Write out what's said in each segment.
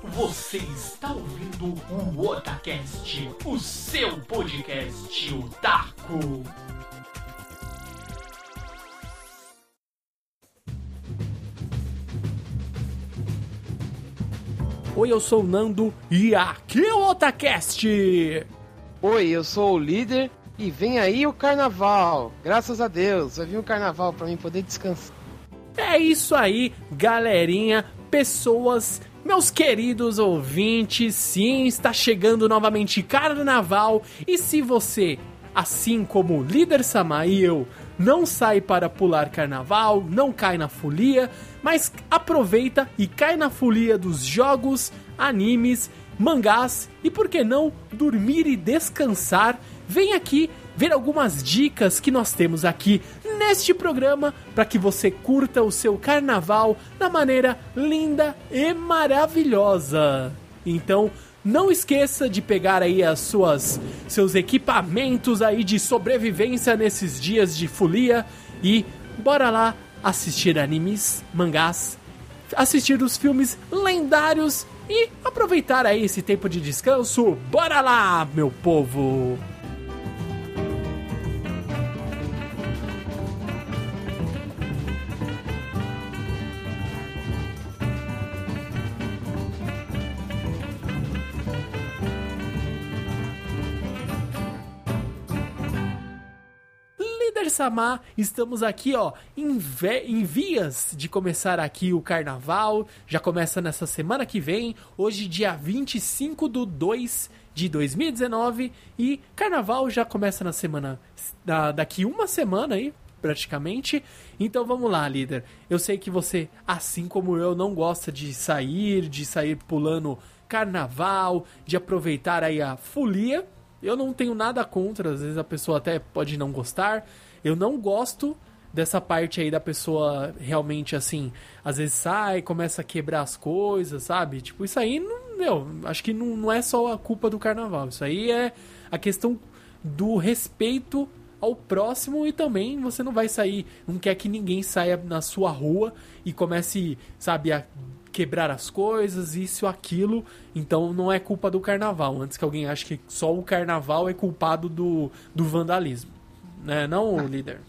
Você está ouvindo o Otacast, o seu podcast otaku. Oi, eu sou o Nando e aqui é o Otacast. Oi, eu sou o líder e vem aí o carnaval. Graças a Deus, vai vir um carnaval para mim poder descansar. É isso aí, galerinha, pessoas, meus queridos ouvintes. Sim, está chegando novamente carnaval. E se você, assim como o líder Sama e eu, não sai para pular carnaval, não cai na folia, mas aproveita e cai na folia dos jogos, animes, mangás e por que não dormir e descansar, vem aqui ver algumas dicas que nós temos aqui neste programa para que você curta o seu carnaval da maneira linda e maravilhosa. Então, não esqueça de pegar aí as suas seus equipamentos aí de sobrevivência nesses dias de folia e bora lá assistir animes, mangás, assistir os filmes lendários e aproveitar aí esse tempo de descanso. Bora lá, meu povo! Líder Samar, estamos aqui, ó, em, em vias de começar aqui o carnaval. Já começa nessa semana que vem, hoje, dia 25 do 2 de 2019. E carnaval já começa na semana. da- daqui uma semana aí, praticamente. Então vamos lá, líder. Eu sei que você, assim como eu, não gosta de sair, de sair pulando carnaval, de aproveitar aí a folia. Eu não tenho nada contra, às vezes a pessoa até pode não gostar. Eu não gosto dessa parte aí da pessoa realmente assim, às vezes sai, começa a quebrar as coisas, sabe? Tipo, isso aí, não, meu, acho que não, não é só a culpa do carnaval. Isso aí é a questão do respeito ao próximo e também você não vai sair, não quer que ninguém saia na sua rua e comece, sabe, a quebrar as coisas, isso, aquilo. Então não é culpa do carnaval. Antes que alguém ache que só o carnaval é culpado do, do vandalismo. Né? Não, líder?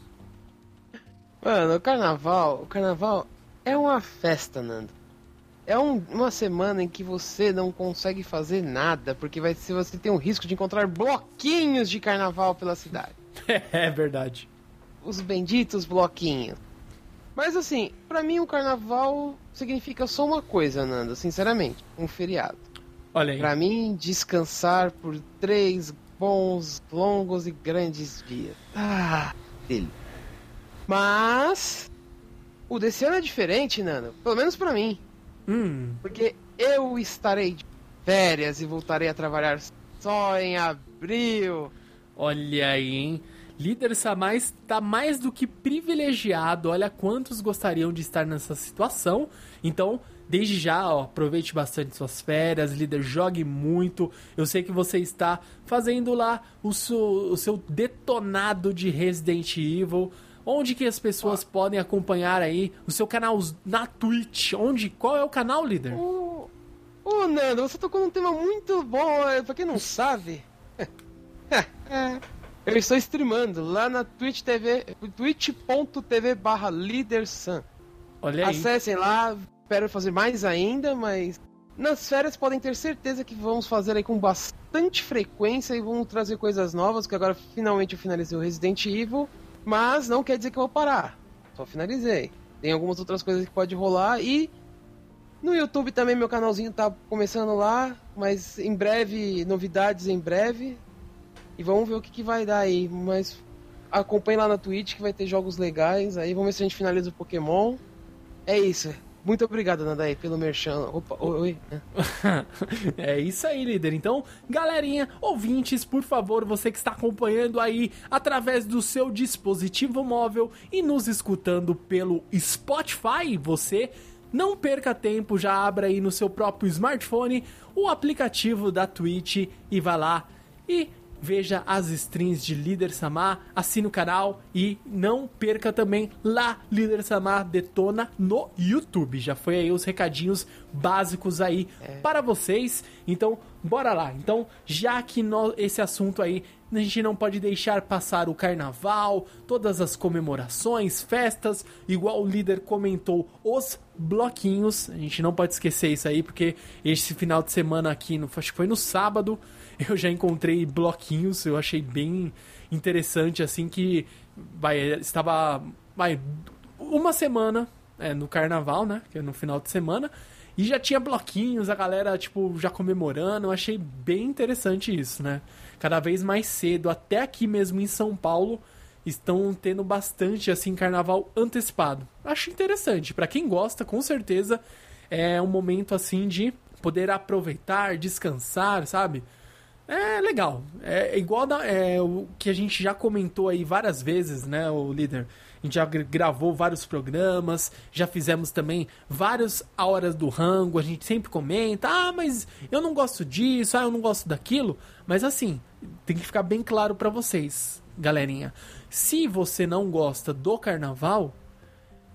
Mano, o carnaval, o carnaval é uma festa, Nando. É um- uma semana em que você não consegue fazer nada, porque vai ser você tem o risco de encontrar bloquinhos de carnaval pela cidade. é verdade. Os benditos bloquinhos. Mas assim, pra mim o carnaval significa só uma coisa, Nando, sinceramente, um feriado. Olha aí. Pra mim, descansar por três bons, longos e grandes dias. Ah, dele. Mas o desse ano é diferente, Nando. Pelo menos pra mim, Hum, porque eu estarei de férias e voltarei a trabalhar só em abril. olha aí, hein? Líder Samar está mais do que privilegiado. Olha quantos gostariam de estar nessa situação. Então, desde já, ó, aproveite bastante suas férias, líder, jogue muito. Eu sei que você está fazendo lá o seu, o seu detonado de Resident Evil. Onde que as pessoas podem acompanhar aí o seu canal na Twitch? Onde? Qual é o canal, líder? Ô, ô, Nando, você tocou num tema muito bom. é, Pra quem não sabe, eu estou streamando lá na Twitch TV, twitch.tv barra. Olha aí. Acessem lá, espero fazer mais ainda, mas nas férias podem ter certeza que vamos fazer aí com bastante frequência e vamos trazer coisas novas, que agora finalmente eu finalizei o Resident Evil, mas não quer dizer que eu vou parar. Só finalizei. Tem algumas outras coisas que pode rolar e no YouTube também meu canalzinho tá começando lá, mas em breve, novidades em breve. E vamos ver o que, que vai dar aí, mas acompanhe lá na Twitch que vai ter jogos legais, aí vamos ver se a gente finaliza o Pokémon. É isso. Muito obrigado, Nandai, pelo merchan. Opa, oi, oi. é isso aí, líder. Então, galerinha, ouvintes, por favor, você que está acompanhando aí através do seu dispositivo móvel e nos escutando pelo Spotify, você não perca tempo, já abra aí no seu próprio smartphone o aplicativo da Twitch e vá lá e veja as streams de Líder Samar, assine o canal e não perca também lá Líder Samar Detona no YouTube. Já foi aí os recadinhos básicos aí é. para vocês. Então, bora lá. Então, já que no, esse assunto aí a gente não pode deixar passar o carnaval, todas as comemorações, festas, igual o líder comentou, os bloquinhos. A gente não pode esquecer isso aí, porque esse final de semana aqui, no, acho que foi no sábado, eu já encontrei bloquinhos, eu achei bem interessante, assim, que vai, estava vai, uma semana é, no carnaval, né? Que é no final de semana. E já tinha bloquinhos, a galera, tipo, já comemorando. Eu achei bem interessante isso, né? Cada vez mais cedo, até aqui mesmo em São Paulo, estão tendo bastante, assim, carnaval antecipado. Acho interessante. para quem gosta, com certeza, é um momento, assim, de poder aproveitar, descansar, sabe? É legal. É igual da, é, o que a gente já comentou aí várias vezes, né, o líder. A gente já gravou vários programas, já fizemos também várias horas do rango. A gente sempre comenta: ah, mas eu não gosto disso, ah, eu não gosto daquilo. Mas assim, tem que ficar bem claro para vocês, galerinha. Se você não gosta do carnaval,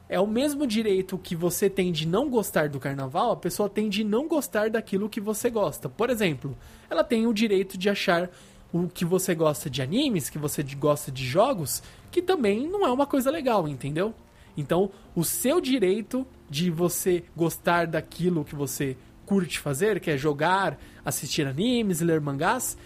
é o mesmo direito que você tem de não gostar do carnaval, a pessoa tem de não gostar daquilo que você gosta. Por exemplo, ela tem o direito de achar o que você gosta de animes, que você gosta de jogos, que também não é uma coisa legal, entendeu? Então, o seu direito de você gostar daquilo que você curte fazer, que é jogar, assistir animes, ler mangás,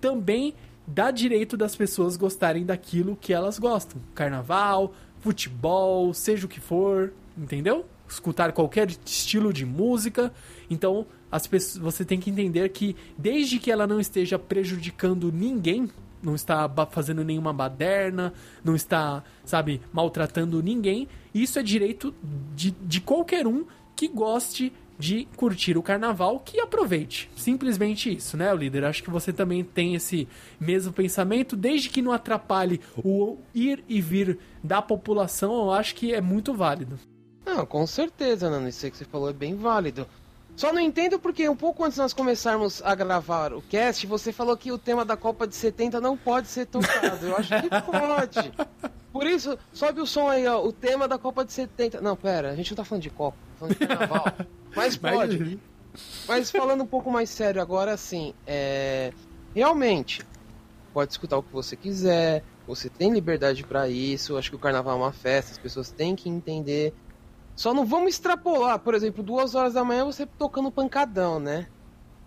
também dá direito das pessoas gostarem daquilo que elas gostam. Carnaval, futebol, seja o que for, entendeu? Escutar qualquer estilo de música. Então, as pessoas, você tem que entender que desde que ela não esteja prejudicando ninguém, não está fazendo nenhuma baderna, não está, sabe, maltratando ninguém, isso é direito de, de qualquer um que goste de curtir o carnaval, que aproveite. Simplesmente isso, né, líder? Acho que você também tem esse mesmo pensamento, desde que não atrapalhe o ir e vir da população, eu acho que é muito válido. Não, com certeza, Nano. Isso que você falou é bem válido. Só não entendo porque um pouco antes de nós começarmos a gravar o cast, você falou que o tema da Copa de 70 não pode ser tocado. Eu acho que pode. Por isso, sobe o som aí, ó. O tema da Copa de 70. Não, pera, a gente não tá falando de Copa, tá falando de carnaval. Mas pode. Mas falando um pouco mais sério agora, assim, é... realmente, pode escutar o que você quiser, você tem liberdade para isso, acho que o carnaval é uma festa, as pessoas têm que entender. Só não vamos extrapolar, por exemplo, duas horas da manhã você tocando pancadão, né?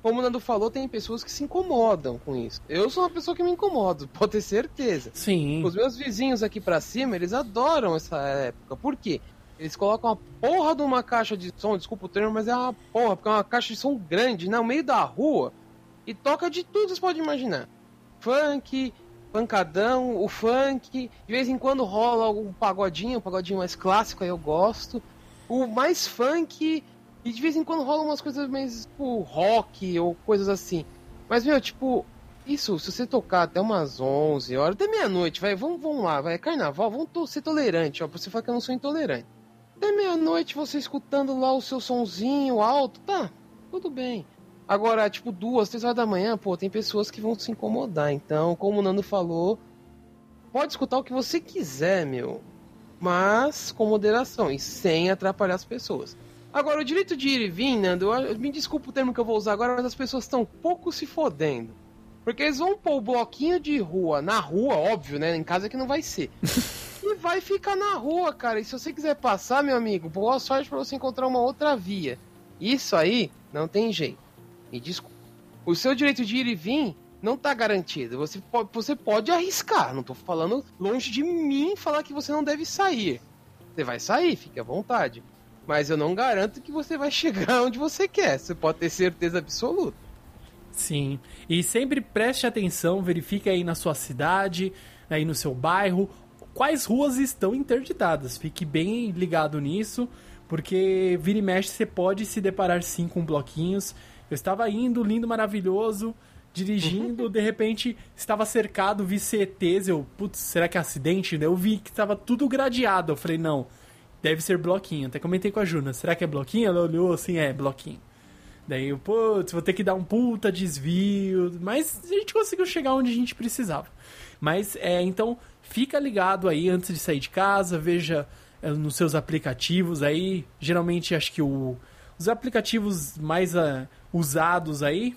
Como o Nando falou, tem pessoas que se incomodam com isso. Eu sou uma pessoa que me incomodo, pode ter certeza. Sim. Os meus vizinhos aqui para cima, eles adoram essa época. Por quê? Eles colocam uma porra de uma caixa de som, desculpa o termo, mas é uma porra, porque é uma caixa de som grande, no meio da rua, e toca de tudo que você pode imaginar. Funk, pancadão, o funk, de vez em quando rola um pagodinho, um pagodinho mais clássico, aí eu gosto. O mais funk, e de vez em quando rola umas coisas mais, tipo, rock ou coisas assim. Mas, meu, tipo, isso, se você tocar até umas 11 horas, até meia-noite, vai, vamos, vamos lá, vai, é carnaval, vamos ser tolerante, ó, pra você falar que eu não sou intolerante. Até meia-noite você escutando lá o seu sonzinho alto, tá, tudo bem. Agora, tipo, duas, três horas da manhã, pô, tem pessoas que vão se incomodar. Então, como o Nando falou, pode escutar o que você quiser, meu. Mas com moderação e sem atrapalhar as pessoas. Agora, o direito de ir e vir, Nando, eu, me desculpa o termo que eu vou usar agora, mas as pessoas estão pouco se fodendo. Porque eles vão pôr o bloquinho de rua na rua, óbvio, né? Em casa que não vai ser. e vai ficar na rua, cara. E se você quiser passar, meu amigo, boa sorte para você encontrar uma outra via. Isso aí não tem jeito. Me desculpa. O seu direito de ir e vir não está garantido. Você pode, você pode arriscar. Não estou falando longe de mim falar que você não deve sair. Você vai sair, fique à vontade. Mas eu não garanto que você vai chegar onde você quer. Você pode ter certeza absoluta. Sim. E sempre preste atenção, verifique aí na sua cidade, aí no seu bairro, quais ruas estão interditadas. Fique bem ligado nisso, porque vira e mexe você pode se deparar sim com bloquinhos. Eu estava indo, lindo, maravilhoso, dirigindo, de repente estava cercado, vi CETs, eu, putz, será que é acidente? Eu vi que estava tudo gradeado. Eu falei, não, deve ser bloquinho. Até comentei com a Juna, será que é bloquinho? Ela olhou assim, é, bloquinho. Daí, putz, vou ter que dar um puta desvio. Mas a gente conseguiu chegar onde a gente precisava. Mas, é, então, fica ligado aí antes de sair de casa, veja é, nos seus aplicativos aí. Geralmente, acho que o, os aplicativos mais uh, usados aí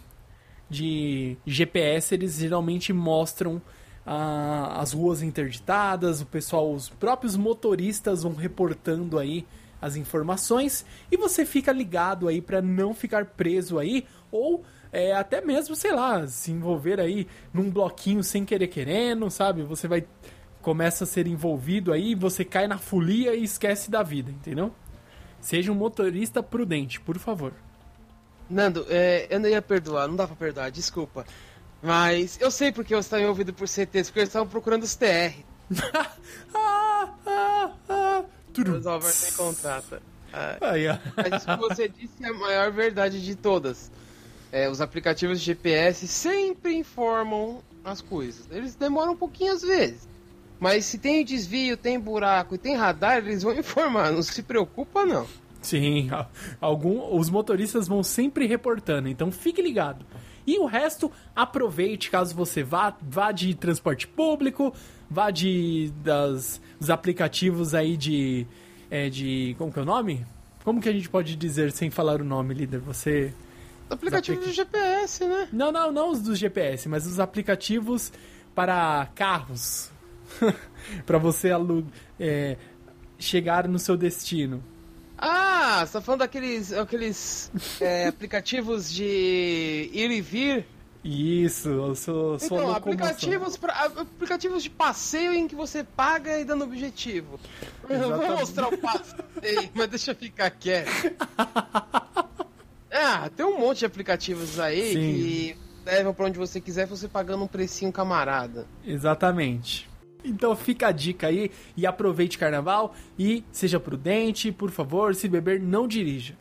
de GPS, eles geralmente mostram uh, as ruas interditadas, o pessoal, os próprios motoristas vão reportando aí as informações e você fica ligado aí para não ficar preso aí ou é, até mesmo, sei lá, se envolver aí num bloquinho sem querer querendo, sabe? Você vai começa a ser envolvido aí, você cai na folia e esquece da vida, entendeu? Seja um motorista prudente, por favor. Nando, é, eu não ia perdoar, não dá pra perdoar, desculpa. Mas eu sei porque você me ouvindo por CTs, porque eles estavam procurando os TR. ah, ah, ah. Resolver sem contrata. Ah, Mas isso que você disse é a maior verdade de todas. É, os aplicativos de GPS sempre informam as coisas. Eles demoram um pouquinho às vezes. Mas se tem desvio, tem buraco e tem radar, eles vão informar. Não se preocupa, não. Sim, algum, os motoristas vão sempre reportando, então fique ligado. E o resto, aproveite caso você vá, vá de transporte público, vá de das, dos aplicativos aí de, é, de. Como que é o nome? Como que a gente pode dizer sem falar o nome, líder? Você. Aplicativos de GPS, né? Não, não, não os dos GPS, mas os aplicativos para carros. para você é, chegar no seu destino. Ah, você tá falando daqueles aqueles é, aplicativos de ir e vir? Isso, eu sou, sou Então, aplicativos, pra, aplicativos de passeio em que você paga e dando objetivo. Eu vou mostrar o passeio, mas deixa eu ficar quieto. Ah, tem um monte de aplicativos aí Sim. que levam pra onde você quiser você pagando um precinho camarada. Exatamente. Então fica a dica aí e aproveite carnaval e seja prudente, por favor, se beber, não dirija.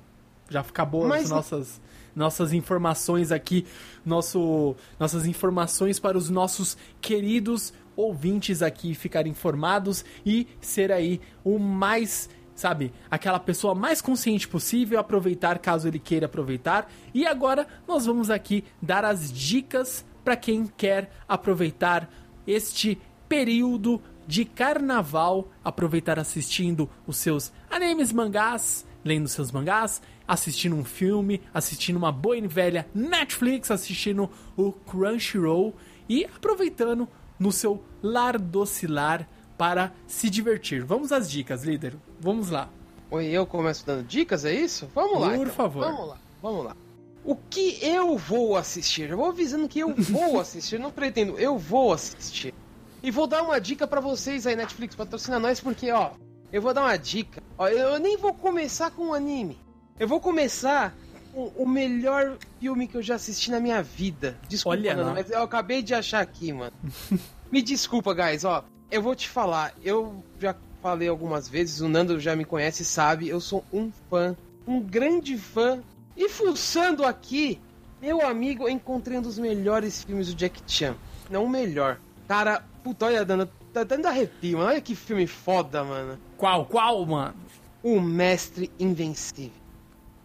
Já acabou Mas... as nossas nossas informações aqui, nosso, nossas informações para os nossos queridos ouvintes aqui ficarem informados e ser aí o mais sabe, aquela pessoa mais consciente possível, aproveitar caso ele queira aproveitar. E agora nós vamos aqui dar as dicas para quem quer aproveitar este período de carnaval, aproveitar assistindo os seus animes, mangás, lendo seus mangás, assistindo um filme, assistindo uma boa e velha Netflix, assistindo o Crunchyroll e aproveitando no seu lar docilar para se divertir. Vamos às dicas, líder. Vamos lá. Oi, eu começo dando dicas, é isso? Vamos lá. Por então. favor. Vamos lá. Vamos lá. O que eu vou assistir? Eu vou avisando que eu vou assistir, não pretendo, eu vou assistir. E vou dar uma dica para vocês aí, Netflix, patrocina nós, porque, ó, eu vou dar uma dica. Ó, eu nem vou começar com um anime. Eu vou começar com o melhor filme que eu já assisti na minha vida. Desculpa, Olha mas eu acabei de achar aqui, mano. me desculpa, guys, ó. Eu vou te falar, eu já falei algumas vezes, o Nando já me conhece sabe, eu sou um fã, um grande fã. E fuçando aqui, meu amigo, eu encontrei um dos melhores filmes do Jack Chan. Não o melhor. Cara, puta, olha, dando, tá dando arrepio, mano. Olha que filme foda, mano. Qual, qual, mano? O Mestre Invencível.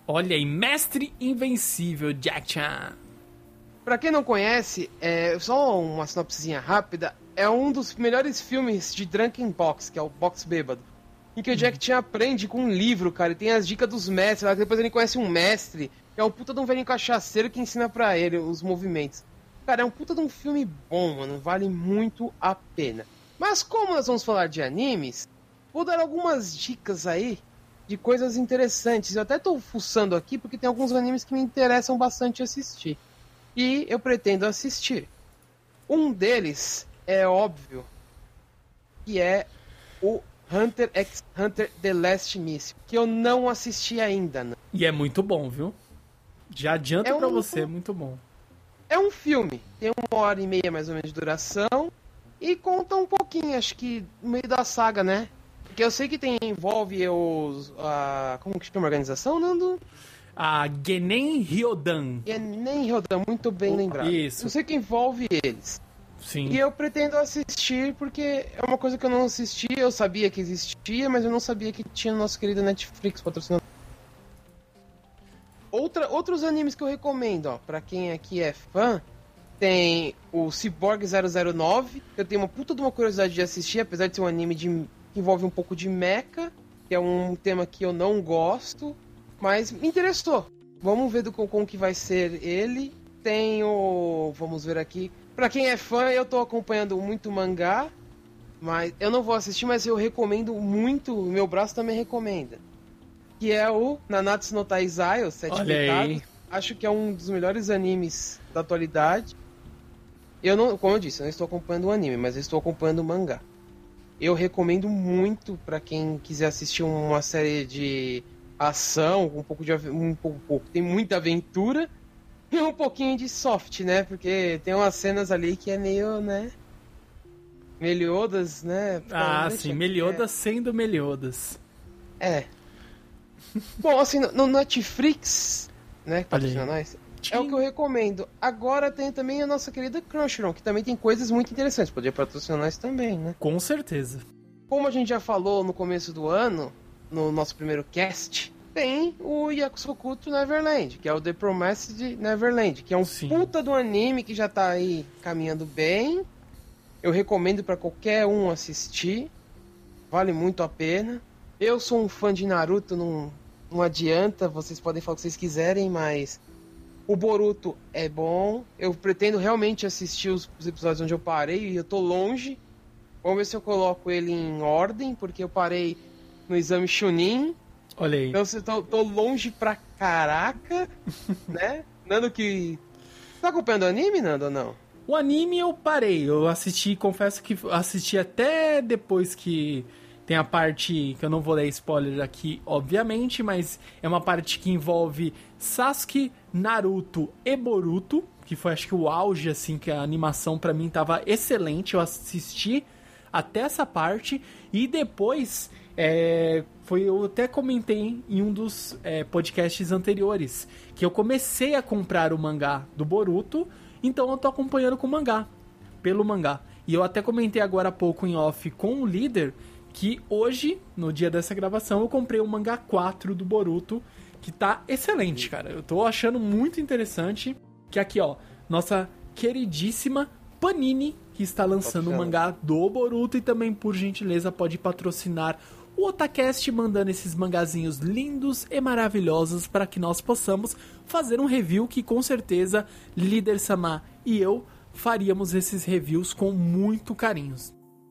Olha aí, Mestre Invencível, Jack Chan. Pra quem não conhece, é só uma sinopsezinha rápida. É um dos melhores filmes de Drunken Box, que é o Box Bêbado. Em que o Jack Chan aprende com um livro, cara, e tem as dicas dos mestres. Lá, depois ele conhece um mestre, que é um puta de um velho cachaceiro que ensina pra ele os movimentos. Cara, é um puta de um filme bom, mano. Vale muito a pena. Mas como nós vamos falar de animes, vou dar algumas dicas aí de coisas interessantes. Eu até tô fuçando aqui porque tem alguns animes que me interessam bastante assistir. E eu pretendo assistir. Um deles é óbvio que é o Hunter x Hunter The Last Mission, que eu não assisti ainda. Né? E é muito bom, viu? Já adianta é um... pra você, é muito bom. É um filme, tem uma hora e meia mais ou menos de duração e conta um pouquinho, acho que no meio da saga, né? Porque eu sei que tem envolve os a como que chama a organização, Nando? A Genen Ryodan. Genen Ryodan, muito bem lembrado. Isso. Eu sei que envolve eles. Sim. E eu pretendo assistir porque é uma coisa que eu não assisti, eu sabia que existia, mas eu não sabia que tinha no nosso querido Netflix patrocinando. Outra, outros animes que eu recomendo, ó, pra quem aqui é fã, tem o Cyborg 009, que eu tenho uma puta de uma curiosidade de assistir, apesar de ser um anime de, que envolve um pouco de mecha, que é um tema que eu não gosto, mas me interessou. Vamos ver do, como que vai ser ele. Tem o. Vamos ver aqui. Pra quem é fã, eu tô acompanhando muito mangá. Mas eu não vou assistir, mas eu recomendo muito. Meu braço também recomenda. Que é o Nanatsu no Taizai, o Sete Olha Pecados. aí. Acho que é um dos melhores animes da atualidade. Eu não, como eu disse, eu não estou acompanhando o anime, mas eu estou acompanhando o mangá. Eu recomendo muito pra quem quiser assistir uma série de ação, um pouco de um pouco, pouco. tem muita aventura e um pouquinho de soft, né? Porque tem umas cenas ali que é meio, né? Meliodas, né? Ah, sim, Meliodas sendo Meliodas. É. Bom, assim, no, Netflix, né? Patrocina nós. É o que eu recomendo. Agora tem também a nossa querida Crunchyroll, que também tem coisas muito interessantes. Poderia patrocinar nós também, né? Com certeza. Como a gente já falou no começo do ano, no nosso primeiro cast, tem o Yakusokuto Neverland, que é o The Promised Neverland, que é um Sim. puta do anime que já tá aí caminhando bem. Eu recomendo pra qualquer um assistir. Vale muito a pena. Eu sou um fã de Naruto, não, não adianta, vocês podem falar o que vocês quiserem, mas o Boruto é bom. Eu pretendo realmente assistir os, os episódios onde eu parei e eu tô longe. Vamos ver se eu coloco ele em ordem, porque eu parei no exame Chunin. Olha aí. Então eu tô, tô longe pra caraca, né? Nando que. Tá acompanhando o anime, Nando, ou não? O anime eu parei, eu assisti, confesso que assisti até depois que tem a parte que eu não vou ler spoiler aqui, obviamente, mas é uma parte que envolve Sasuke, Naruto e Boruto, que foi acho que o auge assim que a animação pra mim tava excelente, eu assisti até essa parte e depois é, foi eu até comentei em um dos é, podcasts anteriores que eu comecei a comprar o mangá do Boruto, então eu tô acompanhando com o mangá, pelo mangá. E eu até comentei agora há pouco em off com o líder que hoje, no dia dessa gravação, eu comprei o mangá 4 do Boruto, que tá excelente, cara. Eu tô achando muito interessante que aqui, ó, nossa queridíssima Panini, que está lançando o mangá do Boruto e também, por gentileza, pode patrocinar o Otacast mandando esses mangazinhos lindos e maravilhosos para que nós possamos fazer um review que com certeza Líder Sama e eu faríamos esses reviews com muito carinho.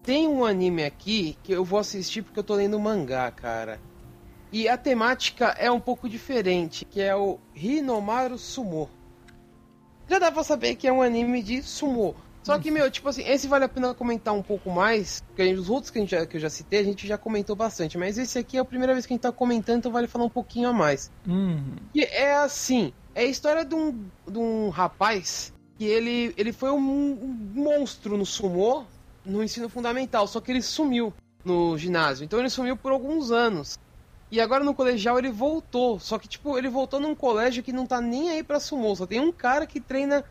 Tem um anime aqui que eu vou assistir porque eu tô lendo mangá, cara. E a temática é um pouco diferente, que é o Hinomaru Sumo. Já dá pra saber que é um anime de sumo. Só que, meu, tipo assim, esse vale a pena comentar um pouco mais, porque os outros que, a gente já- que eu já citei, a gente já comentou bastante, mas esse aqui é a primeira vez que a gente tá comentando, então vale falar um pouquinho a mais. Hum, E é assim, é a história de um, de um rapaz que ele, ele foi um, um monstro no sumô no ensino fundamental, só que ele sumiu no ginásio. Então ele sumiu por alguns anos. E agora no colegial ele voltou, só que tipo, ele voltou num colégio que não tá nem aí pra sumô, só tem um cara que treina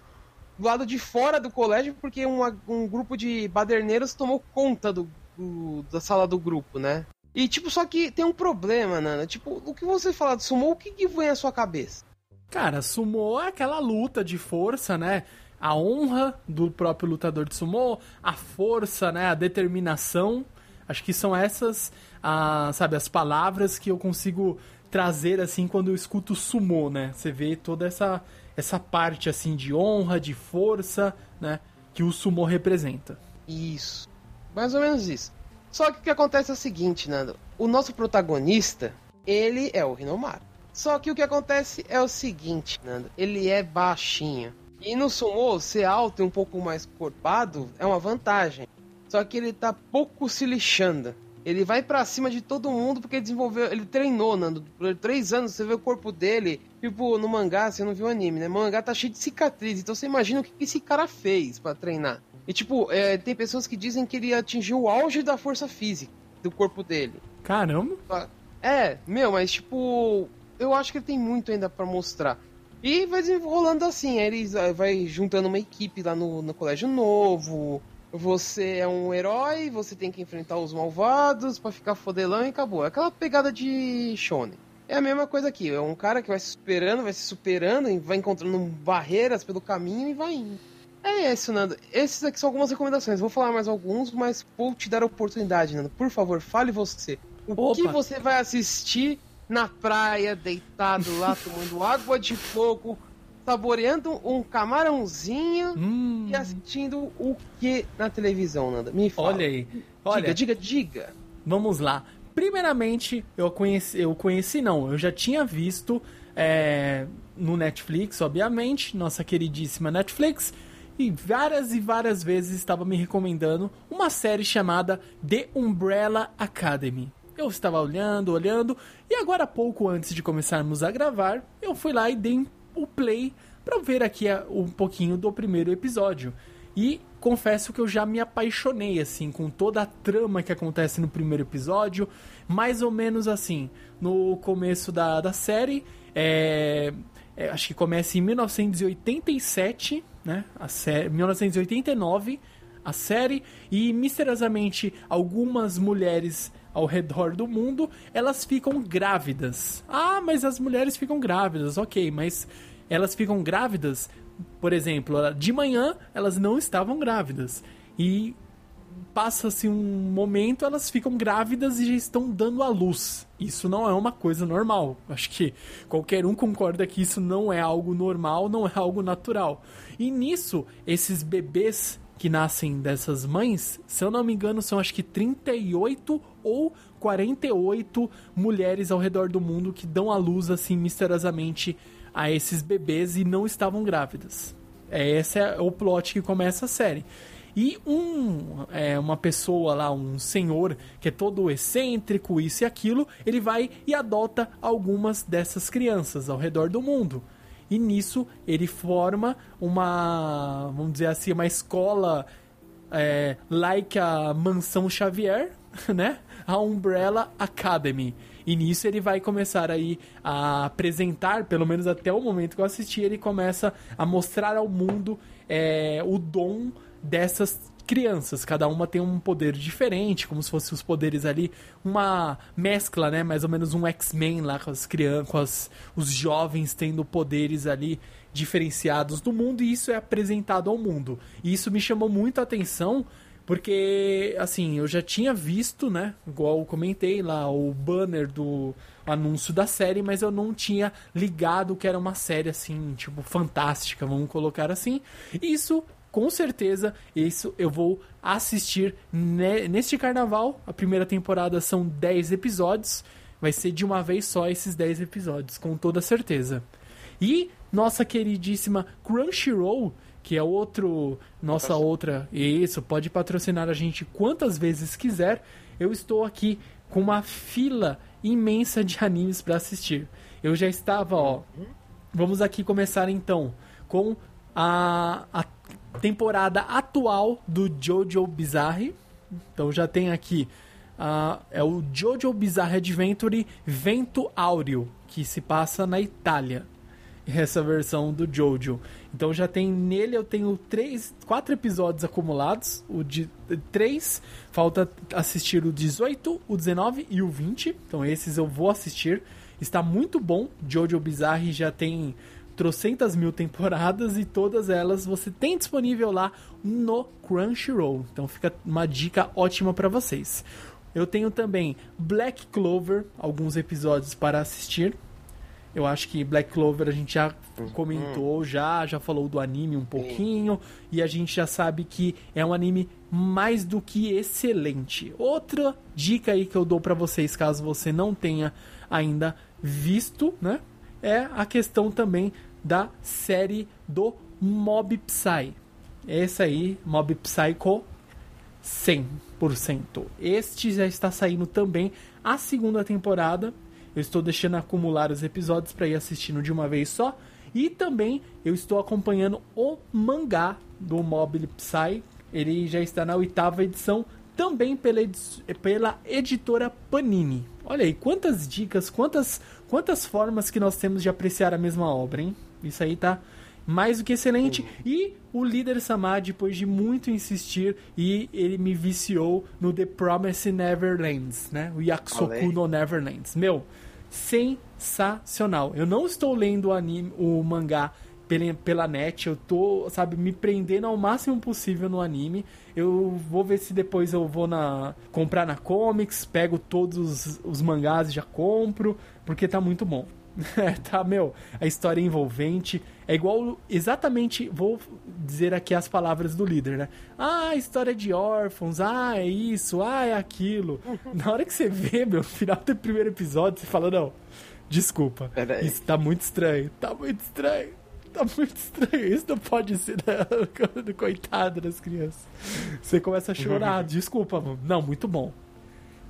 do lado de fora do colégio porque um, um grupo de baderneiros tomou conta do, do- da sala do grupo, né? E tipo, só que tem um problema, Nana. Tipo, o que você fala de sumô, o que, que vem à sua cabeça? Cara, sumô é aquela luta de força, né? A honra do próprio lutador de sumô, a força, né? A determinação. Acho que são essas, ah, sabe, as palavras que eu consigo trazer assim quando eu escuto sumô, né? Você vê toda essa essa parte assim de honra, de força, né? Que o sumô representa. Isso. Mais ou menos isso. Só que o que acontece é o seguinte, Nando. O nosso protagonista, ele é o Hinomaru. Só que o que acontece é o seguinte, Nando. Ele é baixinho. E no sumô, ser alto e um pouco mais corpado é uma vantagem. Só que ele tá pouco se lixando. Ele vai pra cima de todo mundo porque ele desenvolveu. Ele treinou, Nando. Por três anos você vê o corpo dele. Tipo, no mangá, você não viu anime, né? O mangá tá cheio de cicatriz. Então você imagina o que esse cara fez pra treinar. E tipo, é, tem pessoas que dizem que ele atingiu o auge da força física do corpo dele. Caramba! É, meu, mas tipo, eu acho que ele tem muito ainda pra mostrar. E vai desenrolando assim, aí eles ah, vai juntando uma equipe lá no, no colégio novo. Você é um herói, você tem que enfrentar os malvados pra ficar fodelão e acabou. É Aquela pegada de shonen. É a mesma coisa aqui. É um cara que vai se superando, vai se superando, vai encontrando barreiras pelo caminho e vai indo. É isso, Nando. Esses aqui são algumas recomendações. Vou falar mais alguns, mas vou te dar a oportunidade, Nando. Por favor, fale você. O Opa. que você vai assistir na praia, deitado lá, tomando água de fogo, saboreando um camarãozinho hum. e assistindo o que na televisão, Nanda? Me fala. Olha aí. Olha, diga, diga, diga. Vamos lá. Primeiramente, eu conheci, eu conheci não, eu já tinha visto é, no Netflix, obviamente, nossa queridíssima Netflix, e várias e várias vezes estava me recomendando uma série chamada The Umbrella Academy. Eu estava olhando, olhando, e agora pouco antes de começarmos a gravar, eu fui lá e dei o play para ver aqui um pouquinho do primeiro episódio. E confesso que eu já me apaixonei assim com toda a trama que acontece no primeiro episódio, mais ou menos assim. No começo da, da série, é, é, acho que começa em 1987, né? A série, 1989, a série e misteriosamente algumas mulheres ao redor do mundo, elas ficam grávidas. Ah, mas as mulheres ficam grávidas, ok, mas elas ficam grávidas, por exemplo, de manhã elas não estavam grávidas. E passa-se um momento, elas ficam grávidas e já estão dando à luz. Isso não é uma coisa normal. Acho que qualquer um concorda que isso não é algo normal, não é algo natural. E nisso, esses bebês que nascem dessas mães, se eu não me engano, são acho que 38 ou 48 mulheres ao redor do mundo que dão à luz assim misteriosamente a esses bebês e não estavam grávidas. É, esse é o plot que começa a série. E um, é, uma pessoa lá, um senhor que é todo excêntrico, isso e aquilo, ele vai e adota algumas dessas crianças ao redor do mundo. E nisso ele forma uma, vamos dizer assim, uma escola é, like a Mansão Xavier, né? A Umbrella Academy. E nisso ele vai começar aí a apresentar, pelo menos até o momento que eu assisti, ele começa a mostrar ao mundo é, o dom dessas crianças, cada uma tem um poder diferente, como se fossem os poderes ali, uma mescla, né, mais ou menos um X-Men lá com as crianças, com as, os jovens tendo poderes ali diferenciados do mundo e isso é apresentado ao mundo. E isso me chamou muito a atenção, porque assim, eu já tinha visto, né, igual eu comentei lá o banner do anúncio da série, mas eu não tinha ligado que era uma série assim, tipo fantástica, vamos colocar assim. Isso com certeza isso eu vou assistir neste carnaval. A primeira temporada são 10 episódios. Vai ser de uma vez só esses 10 episódios, com toda certeza. E nossa queridíssima Crunchyroll, que é outro, nossa outra, isso, pode patrocinar a gente quantas vezes quiser. Eu estou aqui com uma fila imensa de animes para assistir. Eu já estava, ó. Vamos aqui começar então com a, a temporada atual do Jojo Bizarre. Então já tem aqui uh, é o Jojo Bizarre Adventure Vento Áureo, que se passa na Itália. Essa versão do Jojo. Então já tem nele eu tenho três, quatro episódios acumulados, o de três, falta assistir o 18, o 19 e o 20. Então esses eu vou assistir. Está muito bom. Jojo Bizarre já tem trocentas mil temporadas e todas elas você tem disponível lá no Crunchyroll. Então fica uma dica ótima para vocês. Eu tenho também Black Clover, alguns episódios para assistir. Eu acho que Black Clover a gente já comentou, já, já falou do anime um pouquinho, e a gente já sabe que é um anime mais do que excelente. Outra dica aí que eu dou para vocês, caso você não tenha ainda visto, né? É a questão também da série do Mob Psy. Esse aí, Mob Psycho 100%. Este já está saindo também a segunda temporada. Eu estou deixando acumular os episódios para ir assistindo de uma vez só. E também eu estou acompanhando o mangá do Mob Psy. Ele já está na oitava edição, também pela, pela editora Panini. Olha aí, quantas dicas, quantas Quantas formas que nós temos de apreciar a mesma obra, hein? Isso aí tá mais do que excelente. E o líder Samar, depois de muito insistir, e ele me viciou no The Promise Neverlands, né? O Yakusoku no Neverlands. Meu, sensacional. Eu não estou lendo o, anime, o mangá pela, pela net, eu tô, sabe, me prendendo ao máximo possível no anime. Eu vou ver se depois eu vou na comprar na Comics, pego todos os, os mangás e já compro, porque tá muito bom. tá, meu, a história é envolvente. É igual, exatamente, vou dizer aqui as palavras do líder, né? Ah, história de órfãos, ah, é isso, ah, é aquilo. Na hora que você vê, meu, no final do primeiro episódio, você fala, não, desculpa, isso tá muito estranho, tá muito estranho. Tá muito estranho, isso não pode ser né? coitado das crianças. Você começa a chorar, desculpa, mano. Não, muito bom.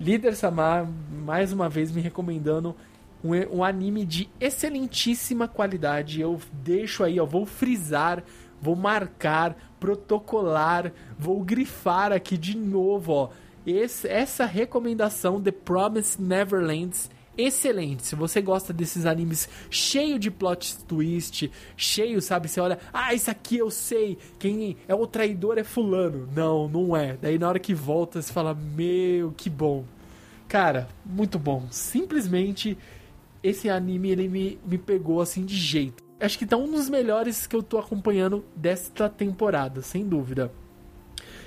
Líder Samar, mais uma vez me recomendando um, um anime de excelentíssima qualidade. Eu deixo aí, ó, vou frisar, vou marcar, protocolar, vou grifar aqui de novo, ó. Esse, essa recomendação The Promised Neverlands excelente. Se você gosta desses animes cheio de plot twist, cheio, sabe? Você olha, ah, isso aqui eu sei, quem é o traidor é fulano. Não, não é. Daí na hora que volta, você fala, meu, que bom. Cara, muito bom. Simplesmente esse anime ele me, me pegou assim de jeito. Acho que tá um dos melhores que eu tô acompanhando desta temporada, sem dúvida.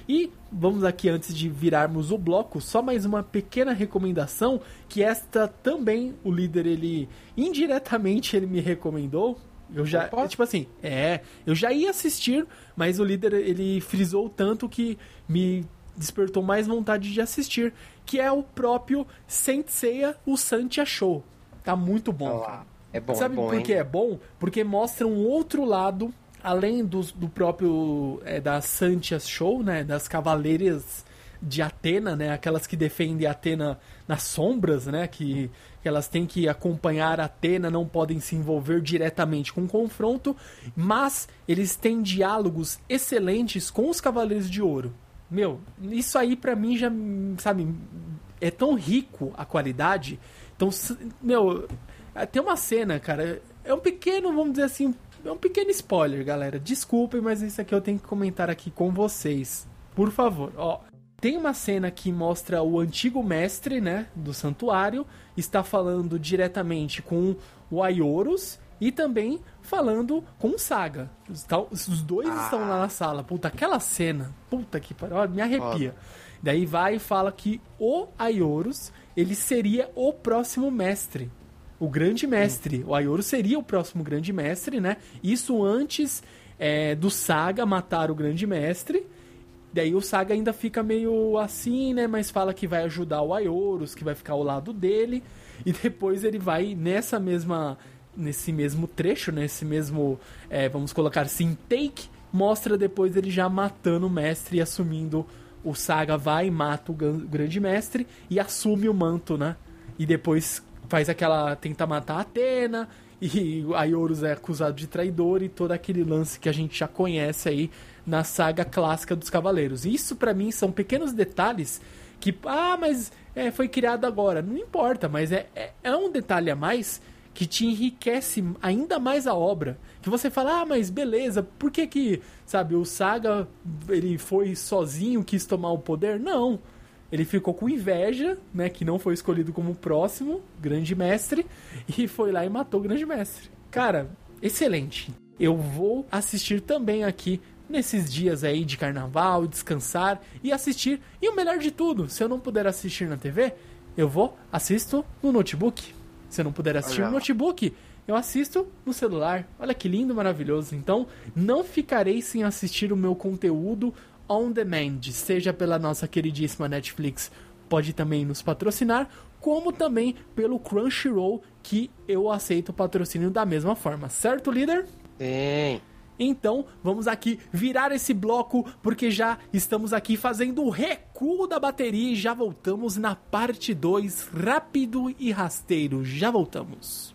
E vamos aqui antes de virarmos o bloco, só mais uma pequena recomendação que esta também o líder ele indiretamente ele me recomendou. Eu já, Opa. tipo assim, é, eu já ia assistir, mas o líder ele frisou tanto que me despertou mais vontade de assistir, que é o próprio Saint Seiya, o Santia Show. Tá muito bom. Olá. É bom, Sabe é bom, por que é bom? Porque mostra um outro lado, além do, do próprio é, da Santias Show, né? Das cavaleiras de Atena, né? Aquelas que defendem Atena nas sombras, né? Que, que elas têm que acompanhar Atena, não podem se envolver diretamente com o confronto, mas eles têm diálogos excelentes com os Cavaleiros de Ouro. Meu, isso aí para mim já, sabe, é tão rico a qualidade então, meu, tem uma cena, cara. É um pequeno, vamos dizer assim, é um pequeno spoiler, galera. Desculpem, mas isso aqui eu tenho que comentar aqui com vocês. Por favor, ó. Tem uma cena que mostra o antigo mestre, né, do santuário, está falando diretamente com o Aioros e também falando com o Saga. Os dois ah. estão lá na sala. Puta, aquela cena, puta que pariu, me arrepia. Daí vai e fala que o Aioros ele seria o próximo mestre. O grande mestre. O Ayoro seria o próximo grande mestre, né? Isso antes é, do Saga matar o grande mestre. Daí o Saga ainda fica meio assim, né? Mas fala que vai ajudar o Aioros, que vai ficar ao lado dele. E depois ele vai nessa mesma. Nesse mesmo trecho, nesse mesmo. É, vamos colocar assim, take. Mostra depois ele já matando o mestre e assumindo o Saga vai mata o grande mestre e assume o manto, né? E depois faz aquela. tenta matar a Atena. E a Horus é acusado de traidor e todo aquele lance que a gente já conhece aí na saga clássica dos Cavaleiros. Isso para mim são pequenos detalhes que, ah, mas é, foi criado agora. Não importa, mas é, é, é um detalhe a mais que te enriquece ainda mais a obra. Que você fala, ah, mas beleza, por que que, sabe, o Saga, ele foi sozinho, quis tomar o poder? Não. Ele ficou com inveja, né, que não foi escolhido como próximo grande mestre, e foi lá e matou o grande mestre. Cara, excelente. Eu vou assistir também aqui nesses dias aí de carnaval, descansar e assistir. E o melhor de tudo, se eu não puder assistir na TV, eu vou assisto no notebook. Se eu não puder assistir no notebook, eu assisto no celular. Olha que lindo, maravilhoso. Então, não ficarei sem assistir o meu conteúdo on demand, seja pela nossa queridíssima Netflix, pode também nos patrocinar, como também pelo Crunchyroll, que eu aceito o patrocínio da mesma forma. Certo, líder? Sim. Então, vamos aqui virar esse bloco, porque já estamos aqui fazendo o recuo da bateria e já voltamos na parte 2, rápido e rasteiro. Já voltamos.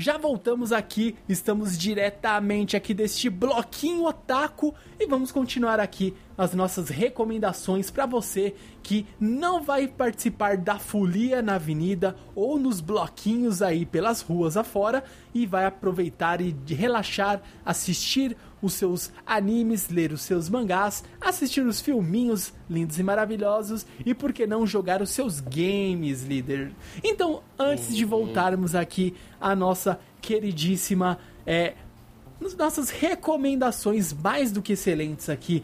Já voltamos aqui, estamos diretamente aqui deste bloquinho otaku e vamos continuar aqui as nossas recomendações para você que não vai participar da folia na avenida ou nos bloquinhos aí pelas ruas afora e vai aproveitar e relaxar, assistir os seus animes, ler os seus mangás, assistir os filminhos lindos e maravilhosos e por que não jogar os seus games, líder. Então, antes de voltarmos aqui à nossa queridíssima é, nossas recomendações mais do que excelentes aqui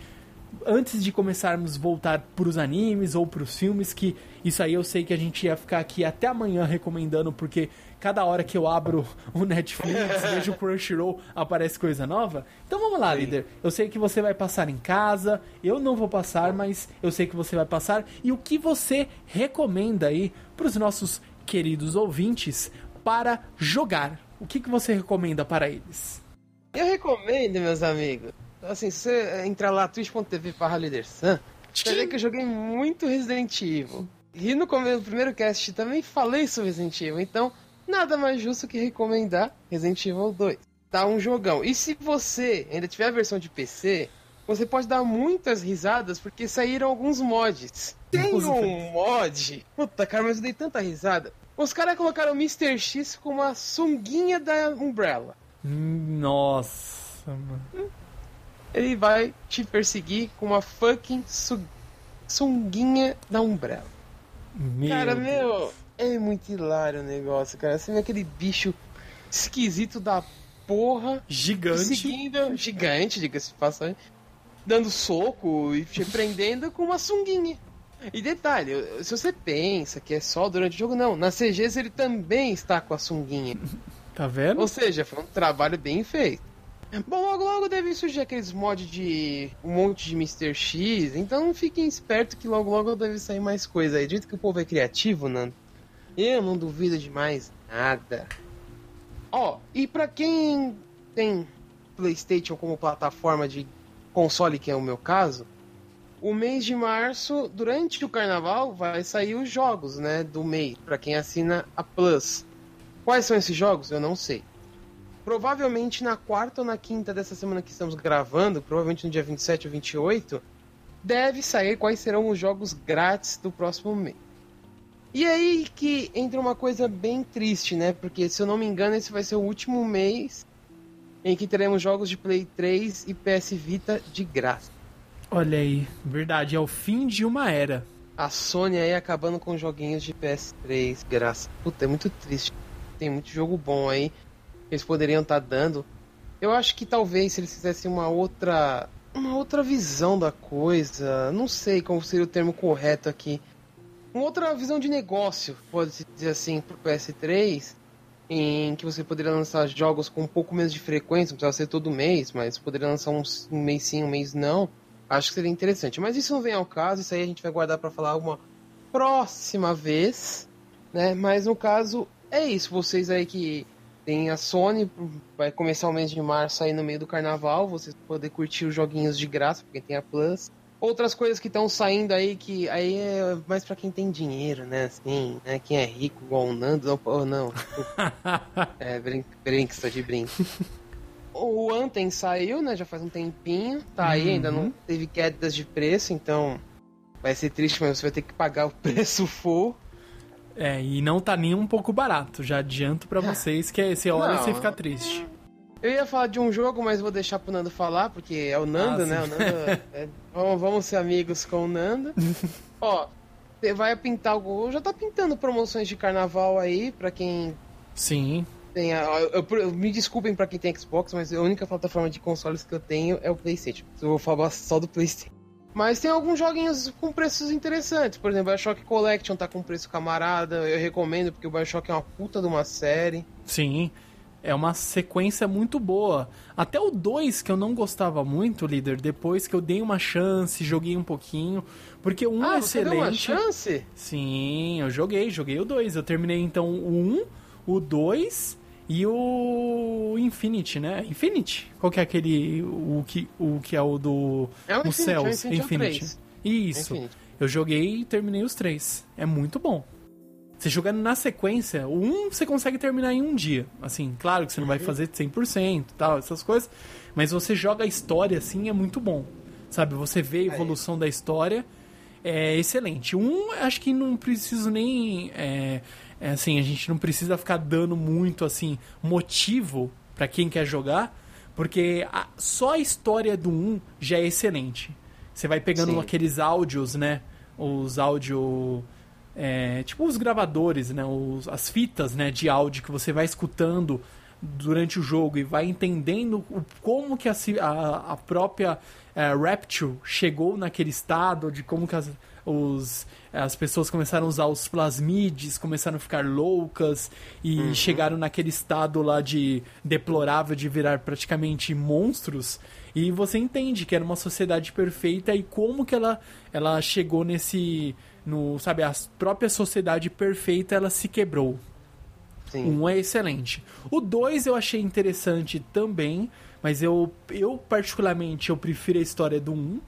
antes de começarmos a voltar para os animes ou para os filmes, que isso aí eu sei que a gente ia ficar aqui até amanhã recomendando, porque cada hora que eu abro o Netflix, vejo o Crunchyroll, aparece coisa nova. Então vamos lá, Sim. líder. Eu sei que você vai passar em casa, eu não vou passar, mas eu sei que você vai passar. E o que você recomenda aí para os nossos queridos ouvintes para jogar? O que, que você recomenda para eles? Eu recomendo, meus amigos. Assim, você entrar lá, twitch.tv barra Lidersan, você vê que eu joguei muito Resident Evil. E no começo do primeiro cast também falei sobre Resident Evil, então nada mais justo que recomendar Resident Evil 2. Tá um jogão. E se você ainda tiver a versão de PC, você pode dar muitas risadas porque saíram alguns mods. Tem um mod. Puta, cara, mas eu dei tanta risada. Os caras colocaram o Mr. X com uma sunguinha da Umbrella. Nossa, mano. Ele vai te perseguir com uma fucking su sunguinha da Umbrella. Meu cara, Deus. meu, é muito hilário o negócio, cara. Você vê aquele bicho esquisito da porra. Gigante. Seguindo, gigante, diga-se de passagem. Dando soco e te prendendo com uma sunguinha. E detalhe, se você pensa que é só durante o jogo, não. Na CGs ele também está com a sunguinha. Tá vendo? Ou seja, foi um trabalho bem feito. Bom, logo logo deve surgir aqueles mods de um monte de Mr. X, então fiquem espertos que logo logo deve sair mais coisa aí. Dito que o povo é criativo, Nando, eu não duvido de mais nada. Ó, oh, e para quem tem PlayStation como plataforma de console, que é o meu caso, o mês de março, durante o carnaval, vai sair os jogos, né, do mês, para quem assina a Plus. Quais são esses jogos? Eu não sei. Provavelmente na quarta ou na quinta dessa semana que estamos gravando, provavelmente no dia 27 ou 28, deve sair quais serão os jogos grátis do próximo mês. E aí que entra uma coisa bem triste, né? Porque se eu não me engano, esse vai ser o último mês em que teremos jogos de Play 3 e PS Vita de graça. Olha aí, verdade, é o fim de uma era. A Sony aí acabando com joguinhos de PS3, graça. Puta, é muito triste tem muito jogo bom aí. Eles poderiam estar tá dando. Eu acho que talvez se eles fizessem uma outra. Uma outra visão da coisa. Não sei como seria o termo correto aqui. Uma outra visão de negócio, pode-se dizer assim, pro PS3. Em que você poderia lançar jogos com um pouco menos de frequência, não precisava ser todo mês, mas poderia lançar um, um mês sim, um mês não. Acho que seria interessante. Mas isso não vem ao caso, isso aí a gente vai guardar para falar uma próxima vez. Né? Mas no caso, é isso, vocês aí que tem a Sony, vai começar o mês de março aí no meio do carnaval, vocês poder curtir os joguinhos de graça, porque tem a Plus. Outras coisas que estão saindo aí, que aí é mais para quem tem dinheiro, né? Assim, né? Quem é rico, igual o Nando, não, oh, não. é, brinca, brinca, só de brinco. o Anthem saiu, né? Já faz um tempinho, tá aí, uhum. ainda não teve quedas de preço, então vai ser triste, mas você vai ter que pagar o preço full. É, e não tá nem um pouco barato. Já adianto para vocês que você olha e você fica triste. Eu ia falar de um jogo, mas vou deixar pro Nando falar, porque é o Nando, ah, né? O Nando, é, vamos, vamos ser amigos com o Nando. Ó, você vai pintar algo. Já tá pintando promoções de carnaval aí, pra quem. Sim. Tem a, eu, eu, me desculpem pra quem tem Xbox, mas a única plataforma de consoles que eu tenho é o PlayStation. Eu vou falar só do PlayStation. Mas tem alguns joguinhos com preços interessantes. Por exemplo, Bioshock Collection tá com preço camarada. Eu recomendo porque o Bioshock é uma puta de uma série. Sim. É uma sequência muito boa. Até o 2, que eu não gostava muito, líder, depois que eu dei uma chance, joguei um pouquinho. Porque um ah, é excelente. Você deu uma chance? Sim, eu joguei, joguei o 2. Eu terminei então o 1, um, o 2 e o Infinity, né? Infinity? Qual que é aquele. O que, o que é o do. É o Infinity, Céus? É o Infinity. Infinity. Isso. É Infinity. Eu joguei e terminei os três. É muito bom. Você jogando na sequência, o 1 você consegue terminar em um dia. Assim, claro que você não vai uhum. fazer 100% e tal, essas coisas. Mas você joga a história assim, é muito bom. sabe? Você vê a evolução da história, é excelente. Um, acho que não preciso nem. É, é assim, a gente não precisa ficar dando muito assim motivo para quem quer jogar, porque a, só a história do 1 já é excelente. Você vai pegando Sim. aqueles áudios, né? Os áudio. É, tipo os gravadores, né? Os, as fitas né, de áudio que você vai escutando durante o jogo e vai entendendo o- como que a, a, a própria é, Rapture chegou naquele estado, de como que as, os, as pessoas começaram a usar os plasmides, começaram a ficar loucas e chegaram naquele estado lá de deplorável de virar praticamente monstros. E você entende que era uma sociedade perfeita e como que ela, ela chegou nesse. No, sabe, a própria sociedade perfeita ela se quebrou. Sim. Um é excelente. O 2 eu achei interessante também, mas eu, eu particularmente eu prefiro a história do 1 um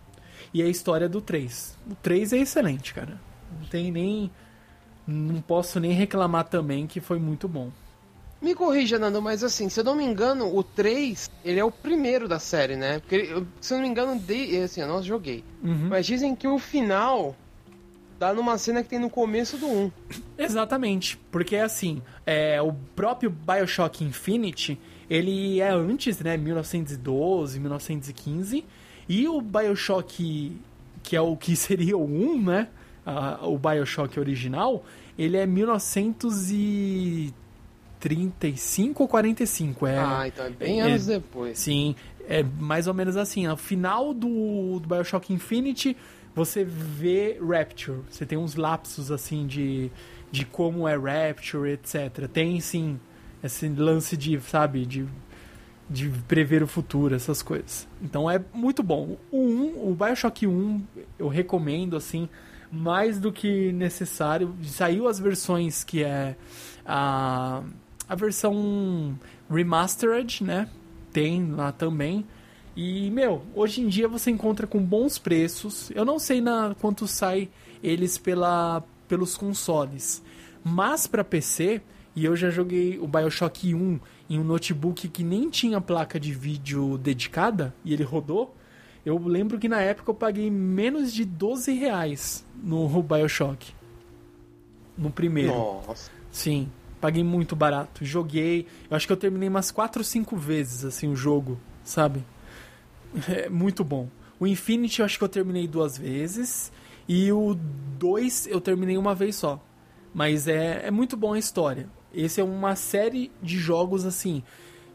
e a história do 3. O 3 é excelente, cara. Não tem nem não posso nem reclamar também que foi muito bom. Me corrija, Nando, mas assim, se eu não me engano, o 3, ele é o primeiro da série, né? Porque, se eu não me engano, de, assim, eu não joguei. Uhum. Mas dizem que o final dá numa cena que tem no começo do 1. Exatamente, porque assim, é, o próprio BioShock Infinite, ele é antes, né, 1912, 1915, e o BioShock, que é o que seria o 1, né, a- o BioShock original, ele é 1935 ou 45, é... ah, então é bem é- anos depois. Sim, é mais ou menos assim. Ao final do, do Bioshock Infinity, você vê Rapture. Você tem uns lapsos assim de, de como é Rapture, etc. Tem sim esse lance de, sabe, de, de prever o futuro, essas coisas. Então é muito bom. O 1, o Bioshock 1, eu recomendo assim, mais do que necessário. Saiu as versões que é a, a versão remastered, né? Tem lá também. E, meu, hoje em dia você encontra com bons preços. Eu não sei na quanto sai eles pela, pelos consoles. Mas para PC, e eu já joguei o BioShock 1 em um notebook que nem tinha placa de vídeo dedicada, e ele rodou. Eu lembro que na época eu paguei menos de 12 reais no BioShock. No primeiro. Nossa. Sim, paguei muito barato. Joguei, eu acho que eu terminei umas 4 ou 5 vezes assim o jogo, sabe? É muito bom. O Infinity eu acho que eu terminei duas vezes e o 2 eu terminei uma vez só. Mas é, é muito bom a história. Esse é uma série de jogos assim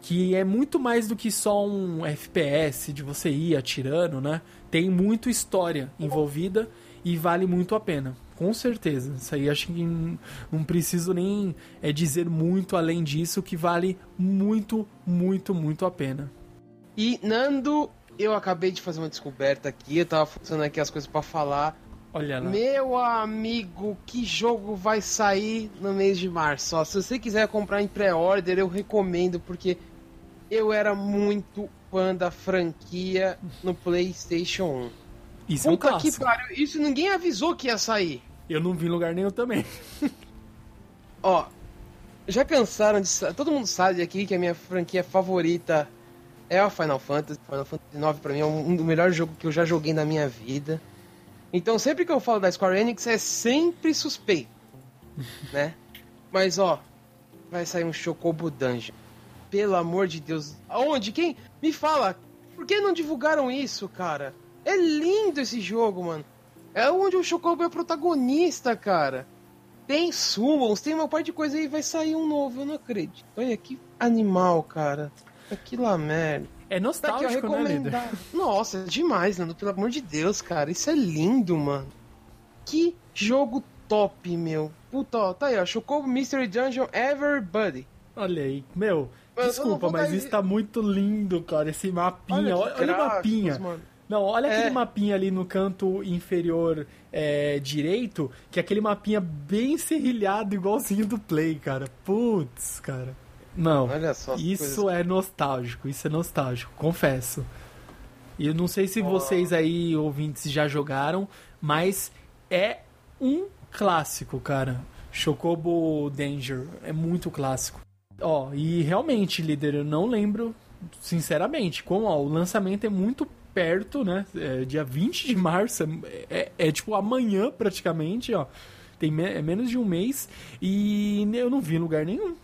que é muito mais do que só um FPS de você ir atirando, né? Tem muito história envolvida e vale muito a pena. Com certeza. Isso aí acho que não preciso nem é, dizer muito além disso que vale muito, muito, muito a pena. E, Nando, eu acabei de fazer uma descoberta aqui, eu tava funcionando aqui as coisas pra falar. Olha lá. Meu amigo, que jogo vai sair no mês de março? Ó, se você quiser comprar em pré-order, eu recomendo, porque eu era muito fã da franquia no PlayStation 1. Isso é um Puta que clássico. pariu, isso ninguém avisou que ia sair. Eu não vi em lugar nenhum também. Ó, já cansaram de. Todo mundo sabe aqui que a minha franquia favorita é a Final Fantasy. Final Fantasy IX pra mim é um, um do melhor jogo que eu já joguei na minha vida. Então sempre que eu falo da Square Enix é sempre suspeito, né? Mas ó, vai sair um Chocobo Dungeon. Pelo amor de Deus, aonde? Quem? Me fala, por que não divulgaram isso, cara? É lindo esse jogo, mano. É onde o Chocobo é o protagonista, cara. Tem summons, tem uma parte de coisa aí, vai sair um novo, eu não acredito. Olha que animal, cara. Que lá merda. É Tá nostálgico, né, líder? Nossa, é demais, Nando, pelo amor de Deus, cara. Isso é lindo, mano. Que jogo top, meu. Puta, ó, tá aí, ó. Chocobo Mystery Dungeon Everybody. Olha aí. Meu, Mas desculpa, mas isso tá muito lindo, cara. Esse mapinha. Olha, que olha o mapinha. mano. Não, olha É. aquele mapinha ali no canto inferior é, direito, que é aquele mapinha bem serrilhado, igualzinho do Play, cara. Putz, cara. Não, Olha só isso coisas. é nostálgico, isso é nostálgico, confesso. E eu não sei se vocês aí, ouvintes, já jogaram, mas é um clássico, cara. Chocobo Danger, é muito clássico. Ó, e realmente, líder, eu não lembro, sinceramente, como ó, o lançamento é muito perto, né? É, dia 20 de março, é, é, é tipo amanhã praticamente, ó. Tem me é menos de um mês e eu não vi em lugar nenhum.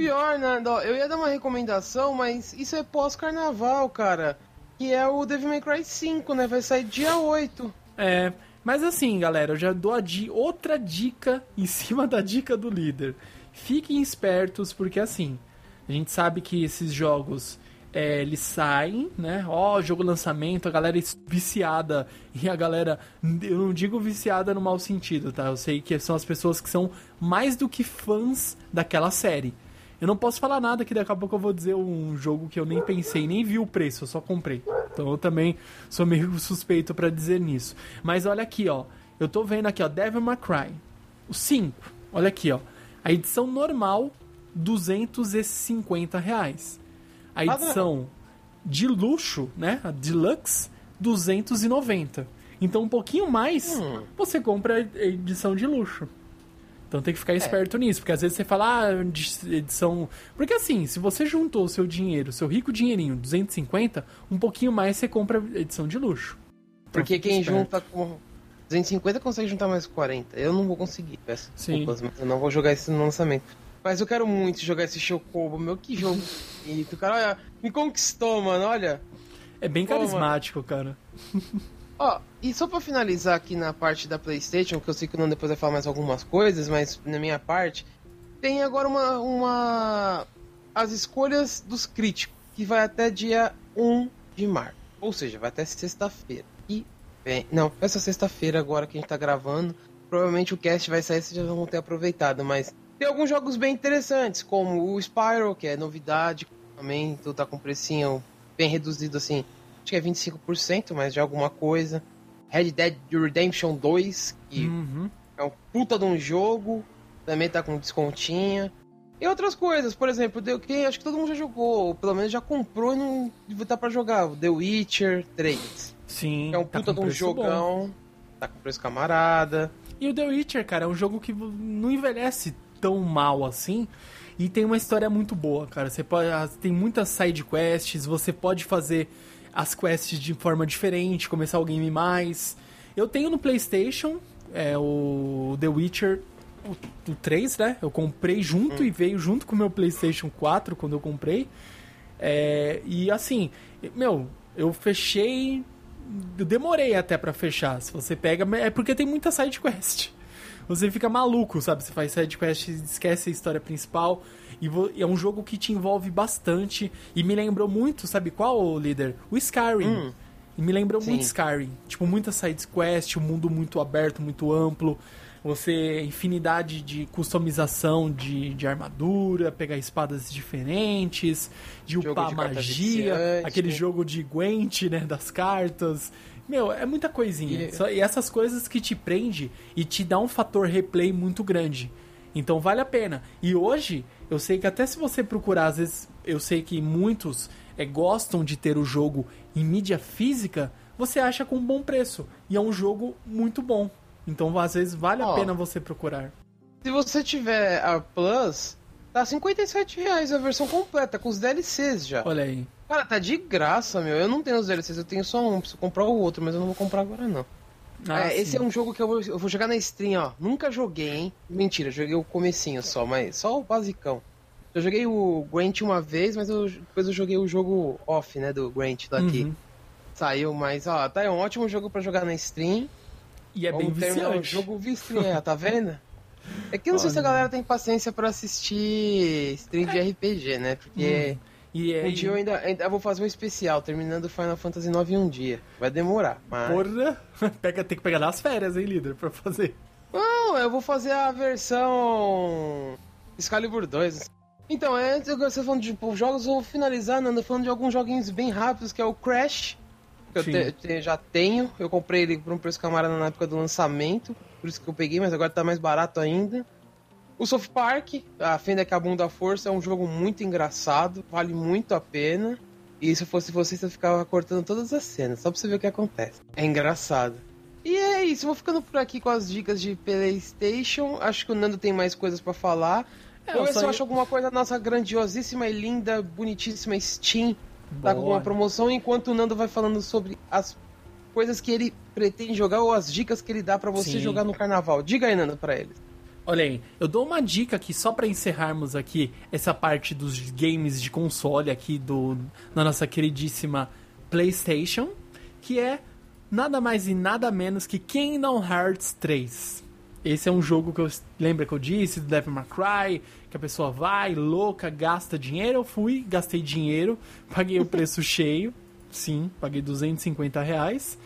Pior, Nando, eu ia dar uma recomendação, mas isso é pós-carnaval, cara. Que é o Devil May Cry 5, né? Vai sair dia 8. É, mas assim, galera, eu já dou di outra dica em cima da dica do líder. Fiquem espertos, porque assim, a gente sabe que esses jogos é, eles saem, né? Ó, jogo lançamento, a galera viciada. E a galera, eu não digo viciada no mau sentido, tá? Eu sei que são as pessoas que são mais do que fãs daquela série. Eu não posso falar nada que daqui a pouco eu vou dizer um jogo que eu nem pensei, nem vi o preço, eu só comprei. Então eu também sou meio suspeito para dizer nisso. Mas olha aqui, ó. Eu tô vendo aqui, ó, Devil May Cry. O 5. Olha aqui, ó. A edição normal, 250 reais. A edição de luxo, né? A deluxe, 290. Então um pouquinho mais, hum. você compra a edição de luxo. Então tem que ficar é. esperto é. nisso, porque às vezes você fala, ah, edição. Porque assim, se você juntou o seu dinheiro, seu rico dinheirinho, 250, um pouquinho mais você compra edição de luxo. Então, porque quem esperto. junta com 250 consegue juntar mais 40. Eu não vou conseguir, peço Sim. desculpas, mas eu não vou jogar isso no lançamento. Mas eu quero muito jogar esse Chocobo, meu, que jogo bonito. Cara, olha, me conquistou, mano, olha. É bem carismático, Pô, cara. Ó, e só pra finalizar aqui na parte da Playstation, que eu sei que o Nando depois vai falar mais algumas coisas, mas na minha parte, tem agora uma, uma... as escolhas dos críticos, que vai até dia 1 de março. Ou seja, vai até sexta-feira. E bem, não, essa sexta-feira agora que a gente tá gravando, provavelmente o cast vai sair, vocês já vão ter aproveitado, mas tem alguns jogos bem interessantes, como o Spyro, que é novidade, também tu tá com precinho bem reduzido assim, acho que é 25%, mas de alguma coisa. Red Dead Redemption 2, que uhum. é um puta de um jogo, também tá com descontinho. E outras coisas, por exemplo, The, que acho que todo mundo já jogou, ou pelo menos já comprou e não tá para jogar, The Witcher 3. Sim. é um tá puta de um jogão, bom. tá com preço camarada. E o The Witcher, cara, é um jogo que não envelhece tão mal assim. E tem uma história muito boa, cara. Você pode, ah, tem muitas side quests, você pode fazer as quests de forma diferente, começar o game mais. Eu tenho no PlayStation é, o The Witcher o, o 3, né? Eu comprei junto hum. e veio junto com o meu PlayStation 4 quando eu comprei. É, e assim, meu, eu fechei. Eu demorei até para fechar. Se você pega. É porque tem muita side quest você fica maluco, sabe? Você faz sidequest, esquece a história principal. E é um jogo que te envolve bastante. E me lembrou muito, sabe qual, líder? O Skyrim. Hum. E me lembrou Sim. muito Skyrim. Tipo, muita sidequest, um mundo muito aberto, muito amplo. Você, infinidade de customização de, de armadura, pegar espadas diferentes, de jogo upar de magia, aquele jogo de Gwent, né, das cartas. Meu, é muita coisinha. E... Só, e essas coisas que te prende e te dá um fator replay muito grande. Então vale a pena. E hoje, eu sei que até se você procurar, às vezes, eu sei que muitos é, gostam de ter o jogo em mídia física, você acha com um bom preço. E é um jogo muito bom. Então, às vezes, vale a pena você procurar. Se você tiver a Plus, tá 57 reais a versão completa, com os DLCs já. Olha aí. Cara, tá de graça, meu. Eu não tenho os DLCs, eu tenho só um. Preciso comprar o outro, mas eu não vou comprar agora, não. Ah, é, esse é um jogo que eu vou, eu vou jogar na stream, ó. Nunca joguei, hein? Mentira, joguei o comecinho só, mas só o basicão. Eu joguei o Grant uma vez, mas eu, depois eu joguei o jogo off, né, do Grant daqui. Uhum. Saiu, mas ó, tá é um ótimo jogo para jogar na stream. E é Vamos bem viciante. O jogo viciante, é, tá vendo? É que eu não sei se a galera tem paciência para assistir stream de RPG, né? Porque hum. E um dia eu ainda, ainda vou fazer um especial, terminando Final Fantasy IX em um dia. Vai demorar, mas... Porra! Pega, tem que pegar nas férias, hein, líder, pra fazer. Não, eu vou fazer a versão... Excalibur 2. Então, antes é, você falando de tipo, jogos, eu vou finalizar, Nando, falando de alguns joguinhos bem rápidos, que é o Crash, que eu te, te, já tenho. Eu comprei ele por um preço camarada na época do lançamento, por isso que eu peguei, mas agora tá mais barato ainda. O South Park, a Fenda que a Bunda Força, é um jogo muito engraçado, vale muito a pena. E se fosse você, você ficava cortando todas as cenas, só pra você ver o que acontece. É engraçado. E é isso, vou ficando por aqui com as dicas de PlayStation. Acho que o Nando tem mais coisas para falar. É, Vou ver se eu acho alguma coisa da nossa grandiosíssima e linda, bonitíssima Steam tá com uma promoção, enquanto o Nando vai falando sobre as coisas que ele pretende jogar ou as dicas que ele dá para você Sim. jogar no carnaval. Diga aí, Nando, pra eles. Olha aí, eu dou uma dica aqui só para encerrarmos aqui essa parte dos games de console aqui do na nossa queridíssima PlayStation, que é nada mais e nada menos que Kingdom Hearts 3. Esse é um jogo que eu lembra que eu disse do Devil May Cry, que a pessoa vai louca, gasta dinheiro. Eu fui, gastei dinheiro, paguei o preço cheio. Sim, paguei 250 reais.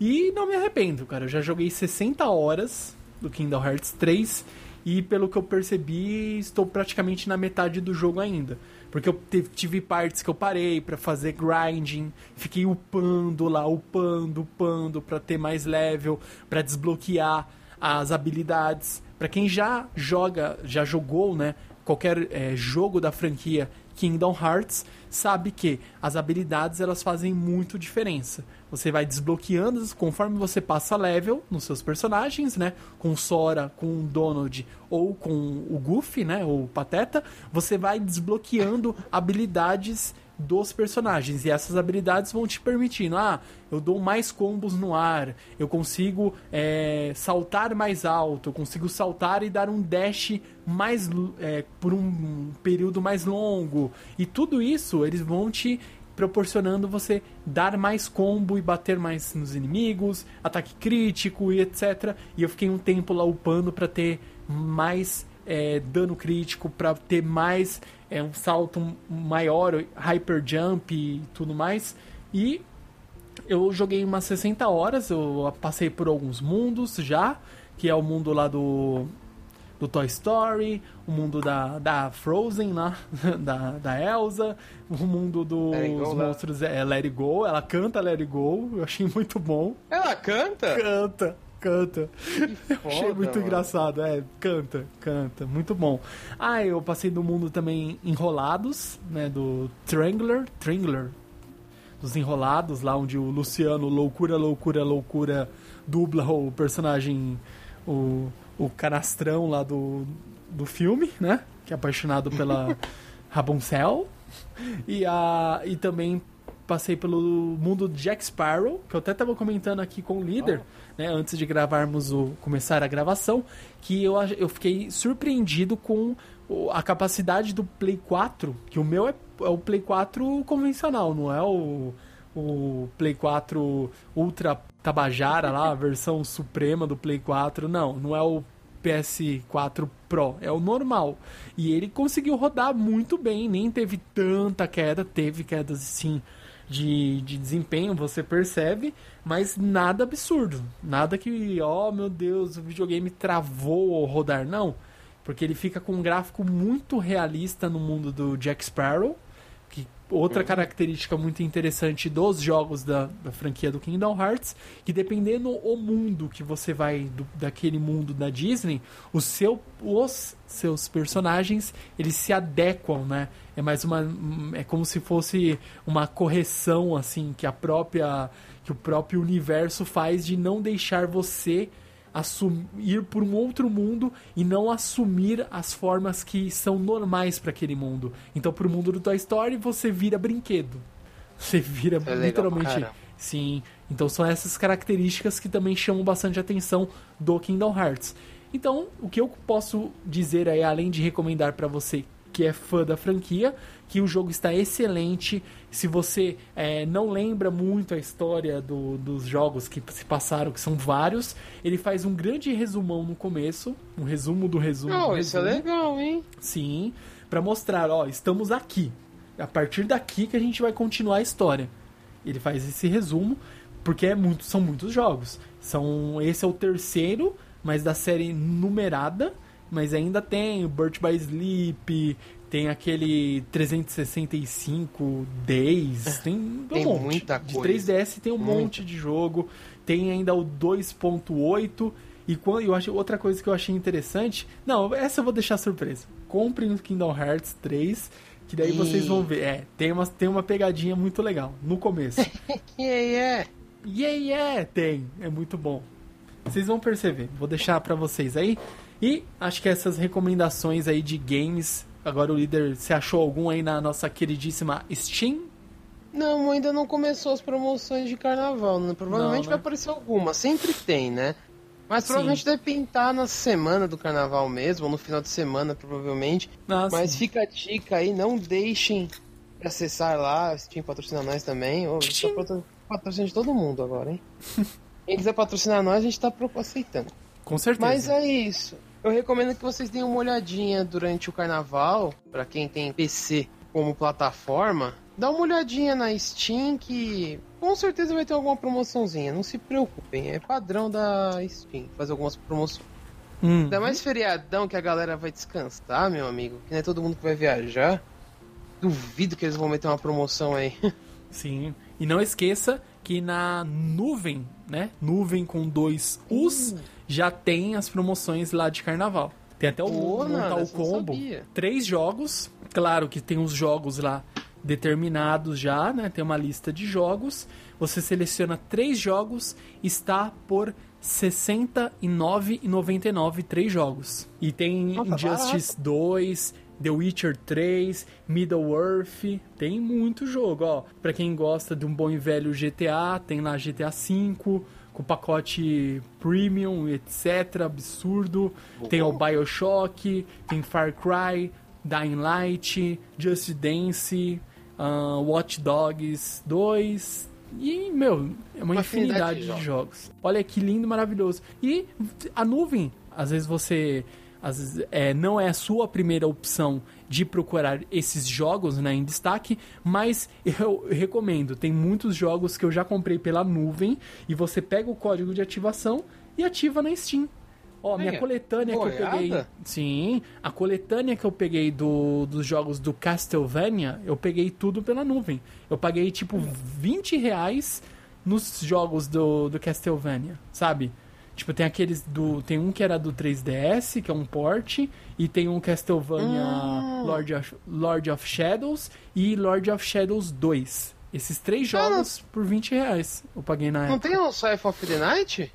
E não me arrependo, cara. Eu já joguei 60 horas do Kingdom Hearts 3 e pelo que eu percebi, estou praticamente na metade do jogo ainda. Porque eu tive partes que eu parei para fazer grinding, fiquei upando lá, upando, upando para ter mais level, para desbloquear as habilidades. Para quem já joga, já jogou, né, qualquer é, jogo da franquia Kingdom Hearts, sabe que as habilidades elas fazem muito diferença. Você vai desbloqueando conforme você passa level nos seus personagens, né? Com Sora, com Donald ou com o Goofy, né? Ou Pateta, você vai desbloqueando habilidades dos personagens. E essas habilidades vão te permitindo, ah, eu dou mais combos no ar, eu consigo é, saltar mais alto, eu consigo saltar e dar um dash mais é, por um período mais longo. E tudo isso eles vão te proporcionando você dar mais combo e bater mais nos inimigos, ataque crítico e etc. E eu fiquei um tempo lá upando para ter mais é, dano crítico, para ter mais é, um salto maior, hyper jump e tudo mais. E eu joguei umas 60 horas, eu passei por alguns mundos já, que é o mundo lá do do Toy Story, o mundo da, da Frozen lá, da, da Elsa, o mundo dos monstros é Let It Go, ela canta Let It Go, eu achei muito bom. Ela canta? Canta canta. Foda, Achei muito mano. engraçado. É, canta, canta. Muito bom. Ah, eu passei no mundo também Enrolados, né? Do Trangler. Trangler. Dos Enrolados, lá onde o Luciano, loucura, loucura, loucura, dubla o personagem, o, o canastrão lá do, do filme, né? Que é apaixonado pela Rapunzel. E, a, e também passei pelo mundo de Jack Sparrow, que eu até estava comentando aqui com o líder. Oh né, antes de gravarmos o começar a gravação, que eu, eu fiquei surpreendido com a capacidade do Play 4, que o meu é, é o Play 4 convencional, não é o, o Play 4 Ultra Tabajara lá, a versão suprema do Play 4, não, não é o PS4 Pro, é o normal. E ele conseguiu rodar muito bem, nem teve tanta queda, teve quedas sim de, de desempenho, você percebe, mas nada absurdo. Nada que, oh meu Deus, o videogame travou ao rodar, não. Porque ele fica com um gráfico muito realista no mundo do Jack Sparrow outra uhum. característica muito interessante dos jogos da, da, franquia do Kingdom Hearts, que dependendo o mundo que você vai do, daquele mundo da Disney, o seu, os seus personagens eles se adequam, né? É mais uma é como se fosse uma correção assim que a própria que o próprio universo faz de não deixar você assumir, ir por um outro mundo e não assumir as formas que são normais para aquele mundo. Então, pro mundo do Toy Story, você vira brinquedo. Você vira é literalmente. Legal, sim. Então, são essas características que também chamam bastante atenção do Kingdom Hearts. Então, o que eu posso dizer aí, além de recomendar para você que é fã da franquia, que o jogo está excelente. Se você é, não lembra muito a história do, dos jogos que se passaram, que são vários, ele faz um grande resumão no começo, um resumo do resumo. Do isso é resumo. é legal, hein? Sim, para mostrar, ó, estamos aqui. A partir daqui que a gente vai continuar a história. Ele faz esse resumo porque é muito, são muitos jogos. São esse é o terceiro, mas da série numerada mas ainda tem o Birth by Sleep, tem aquele 365 Days, tem um tem monte. Muita coisa. De 3DS tem um Muita. monte de jogo, tem ainda o 2.8 e quando eu acho outra coisa que eu achei interessante, não, essa eu vou deixar surpresa. Comprem o Kingdom Hearts 3, que daí e... vocês vão ver. É, tem uma, tem uma pegadinha muito legal no começo. yeah, yeah. Yeah, yeah, tem. É muito bom. Vocês vão perceber. Vou deixar para vocês aí. E acho que essas recomendações aí de games. Agora o líder, você achou algum aí na nossa queridíssima Steam? Não, ainda não começou as promoções de carnaval. Né? Provavelmente Não, né? vai aparecer alguma. Sempre tem, né? Mas Sim. provavelmente deve pintar na semana do carnaval mesmo, ou no final de semana, provavelmente. Ah, Mas sim. fica a dica aí, não deixem de acessar lá, Steam patrocina nós também. Ô, Tchim. tá patro- patrocínio de todo mundo agora, hein? Quem quiser patrocinar nós, a gente tá aceitando. Com certeza. Mas é isso. Eu recomendo que vocês deem uma olhadinha durante o carnaval, pra quem tem PC como plataforma, dá uma olhadinha na Steam que com certeza vai ter alguma promoçãozinha, não se preocupem, é padrão da Steam fazer algumas promoções. Hum. Ainda mais feriadão que a galera vai descansar, meu amigo, que não é todo mundo que vai viajar. Duvido que eles vão meter uma promoção aí. Sim. E não esqueça que na nuvem, né? Nuvem com dois U's, já tem as promoções lá de carnaval. Tem até o Pô, montar o combo. Três jogos. Claro que tem os jogos lá determinados já, né? Tem uma lista de jogos. Você seleciona três jogos, está por R$ 69,99 três jogos. E tem Nossa, Injustice 2, The Witcher 3, Middle-earth, tem muito jogo, ó. Pra quem gosta de um bom e velho GTA, tem lá GTA V, com pacote premium, etc, absurdo. Tem o BioShock, tem Far Cry, Dying Light, Just Dance, ah, Watch Dogs 2... E, meu, é uma, Uma infinidade infinidade de de jogos. Olha que lindo, maravilhoso. E a nuvem, às vezes você às vezes, é, não é a sua primeira opção de procurar esses jogos né, em destaque, mas eu recomendo. Tem muitos jogos que eu já comprei pela nuvem e você pega o código de ativação e ativa na Steam. Ó, minha Olha, coletânea que eu boiada. peguei. Sim, a coletânea que eu peguei do, dos jogos do Castlevania, eu peguei tudo pela nuvem. Eu paguei tipo 20 reais nos jogos do, do Castlevania, sabe? Tipo, tem aqueles do. Tem um que era do 3DS, que é um port, e tem um Castlevania Hum. Lord, of, Lord of Shadows e Lord of Shadows 2. Esses três Ah, jogos por 20 reais eu paguei na Não época. tem um Scythe of the Night?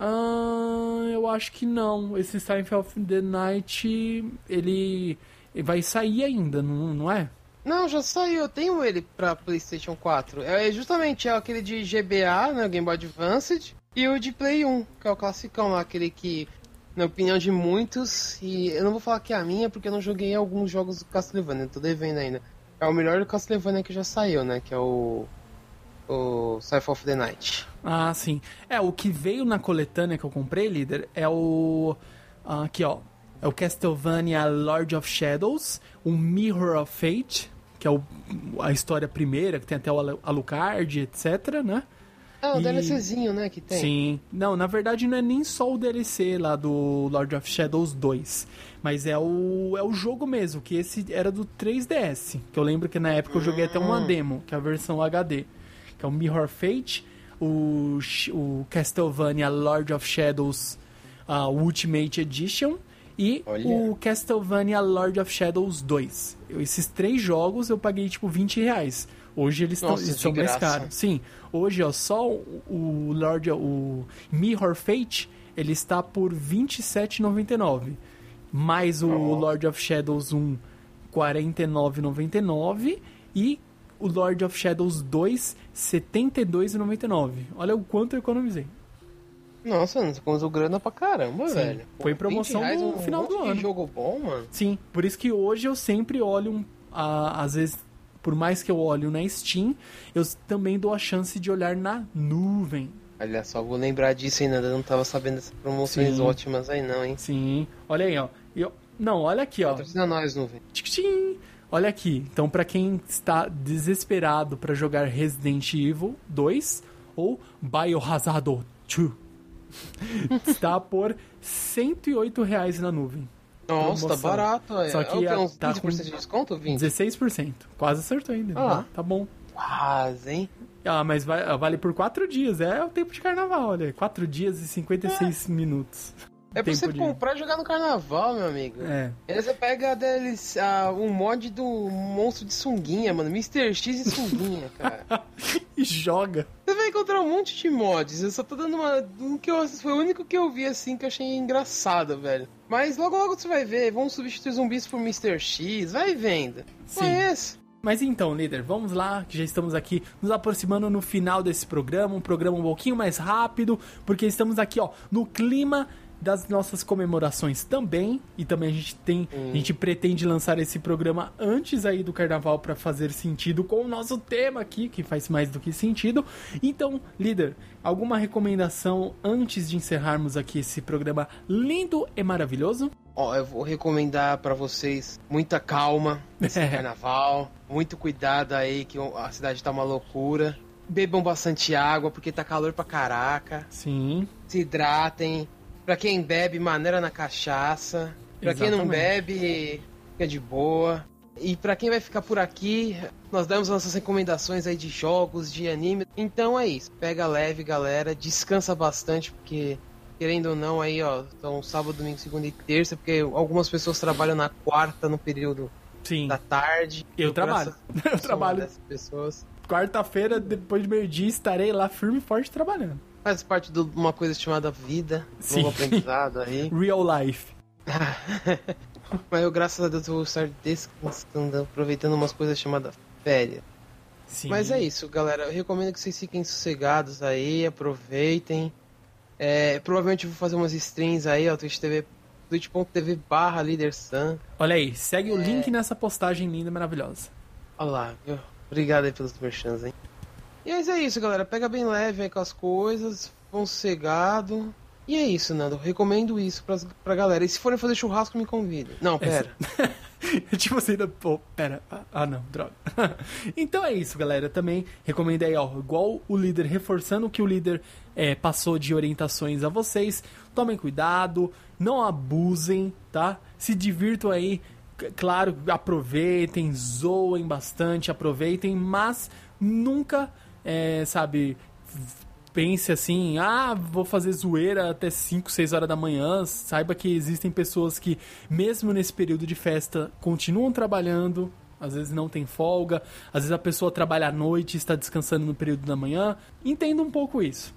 Ah, eu acho que não. Esse Sign of the Night, ele vai sair ainda, não, não é? Não, já saiu, eu tenho ele pra PlayStation 4. É justamente é aquele de GBA, né, Game Boy Advance, e o de Play 1, que é o classicão lá, aquele que, na opinião de muitos, e eu não vou falar que é a minha, porque eu não joguei alguns jogos do Castlevania, tô devendo ainda. É o melhor do Castlevania que já saiu, né, que é o o Scythe of the Night. Ah, sim. É, o que veio na coletânea que eu comprei, líder, é o. ah, aqui, ó. É o Castlevania Lord of Shadows, o Mirror of Fate, que é o, a história primeira, que tem até o Alu- Alucard, etc, né? Ah, o E- DLCzinho, né, que tem. Sim. Não, na verdade não é nem só o DLC lá do Lord of Shadows 2. Mas é o, é o jogo mesmo, que esse era do 3DS. Que eu lembro que na época eu joguei até uma demo, que é a versão HD. Que é o Mirror Fate, o, o Castlevania Lord of Shadows ah, Ultimate Edition e Olha. o Castlevania Lord of Shadows 2. Eu- esses três jogos eu paguei tipo 20 reais. Hoje eles Nossa, estão mais caros. Sim, hoje ó, só o, Lord, o Mirror Fate, ele está por R$ 27,99. Mais o Oh. Lord of Shadows 1, R$ 49,99 e o Lord of Shadows 2, R$ 72,99. Olha o quanto eu economizei. Nossa, você usou grana pra caramba, Sim, velho. foi Pô, promoção 20 reais, no um final do ano. jogo bom, mano. Sim, por isso que hoje eu sempre olho, um, a- às vezes, por mais que eu olho na Steam, eu também dou a chance de olhar na nuvem. Olha só, vou lembrar disso ainda, eu não tava sabendo dessas promoções Sim. ótimas aí não, hein? Sim, olha aí, ó. E, ó, não, olha aqui, ó. Patrocina nós, nuvem. Tchim! Olha aqui. Então, pra quem está desesperado pra jogar Resident Evil 2 ou Biohazard 2, está por 108 reais na nuvem. Nossa, tá barato, é. Só que é uns tá 15% de desconto? 20? 16%. Quase acertou ainda. Ah. né? Tá bom. Quase, hein? Ah, mas vai- vale por 4 dias. É o tempo de carnaval, olha. 4 dias e 56 minutos. É pra você de- comprar e jogar no carnaval, meu amigo. É. Aí você pega DLC, a- um mod do monstro de sunguinha, mano. Mr. X e sunguinha, cara. E joga. Você vai encontrar um monte de mods. Eu só tô dando uma. Um que eu, foi o único que eu vi assim que eu achei engraçado, velho. Mas logo logo você vai ver. Vão substituir zumbis por Mr. X. Vai vendo. Sim. Conhece. Mas então, líder, vamos lá, que já estamos aqui nos aproximando no final desse programa, um programa um pouquinho mais rápido, porque estamos aqui, ó, no clima das nossas comemorações também, e também a gente tem, hum. a gente pretende lançar esse programa antes aí do carnaval para fazer sentido com o nosso tema aqui, que faz mais do que sentido. Então, líder, alguma recomendação antes de encerrarmos aqui esse programa lindo e maravilhoso? Ó, eu vou recomendar para vocês muita calma nesse é. carnaval, muito cuidado aí que a cidade tá uma loucura. Bebam bastante água porque tá calor pra caraca. Sim. Se hidratem. Pra quem bebe, maneira na cachaça. Pra Exatamente. quem não bebe, fica de boa. E para quem vai ficar por aqui, nós damos nossas recomendações aí de jogos, de anime. Então é isso. Pega leve, galera. Descansa bastante, porque querendo ou não, aí, ó, então sábado, domingo, segunda e terça, porque algumas pessoas trabalham na quarta no período Sim. da tarde. Eu trabalho. Eu trabalho. pessoas. Quarta-feira, depois de meio-dia, estarei lá firme e forte trabalhando. Faz parte de uma coisa chamada vida, Sim. um aprendizado aí. Real life. Mas eu, graças a Deus, vou estar descansando, aproveitando umas coisas chamadas férias. Sim. Mas é isso, galera. Eu recomendo que vocês fiquem sossegados aí, aproveitem. É, provavelmente vou fazer umas streams aí, ó, Twitch TV, twitch.tv barra LeaderSun. Olha aí, segue é... o link nessa postagem linda e maravilhosa. Olha lá, viu? Obrigado aí pelos merchans, hein? E é isso, galera. Pega bem leve aí com as coisas, vão sossegado. E é isso, Nando. Recomendo isso pra, pra galera. E se forem fazer churrasco, me convidem. Não, pera. tipo assim, pô, pera. Ah, não, droga. então é isso, galera. Também recomendo aí, ó, igual o líder, reforçando o que o líder é, passou de orientações a vocês. Tomem cuidado, não abusem, tá? Se divirtam aí. Claro, aproveitem, zoem bastante, aproveitem, mas nunca, é, sabe, pense assim, ah, vou fazer zoeira até 5, 6 horas da manhã. Saiba que existem pessoas que, mesmo nesse período de festa, continuam trabalhando. Às vezes não tem folga, às vezes a pessoa trabalha à noite e está descansando no período da manhã. Entenda um pouco isso.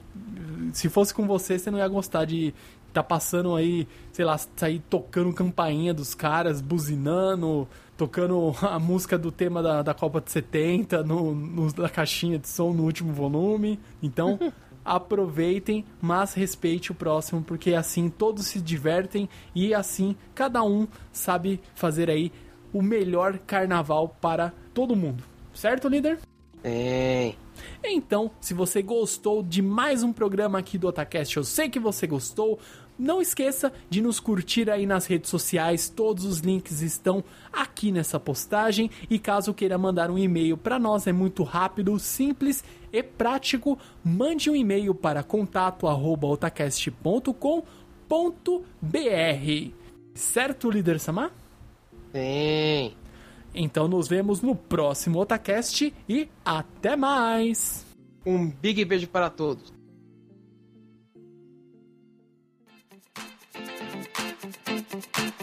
Se fosse com você, você não ia gostar de tá passando aí, sei lá, sair tocando campainha dos caras, buzinando, tocando a música do tema da, da Copa de 70 no, no, na caixinha de som no último volume. Então, aproveitem, mas respeite o próximo, porque assim todos se divertem e assim cada um sabe fazer aí o melhor carnaval para todo mundo. Certo, líder? É. Então, se você gostou de mais um programa aqui do Otacast, eu sei que você gostou. Não esqueça de nos curtir aí nas redes sociais, todos os links estão aqui nessa postagem. E caso queira mandar um e-mail para nós, é muito rápido, simples e prático. Mande um e-mail para contato@otacast.com.br. Certo, líder Samar? Sim. Então nos vemos no próximo Otacast e até mais. Um big beijo para todos. Thank you.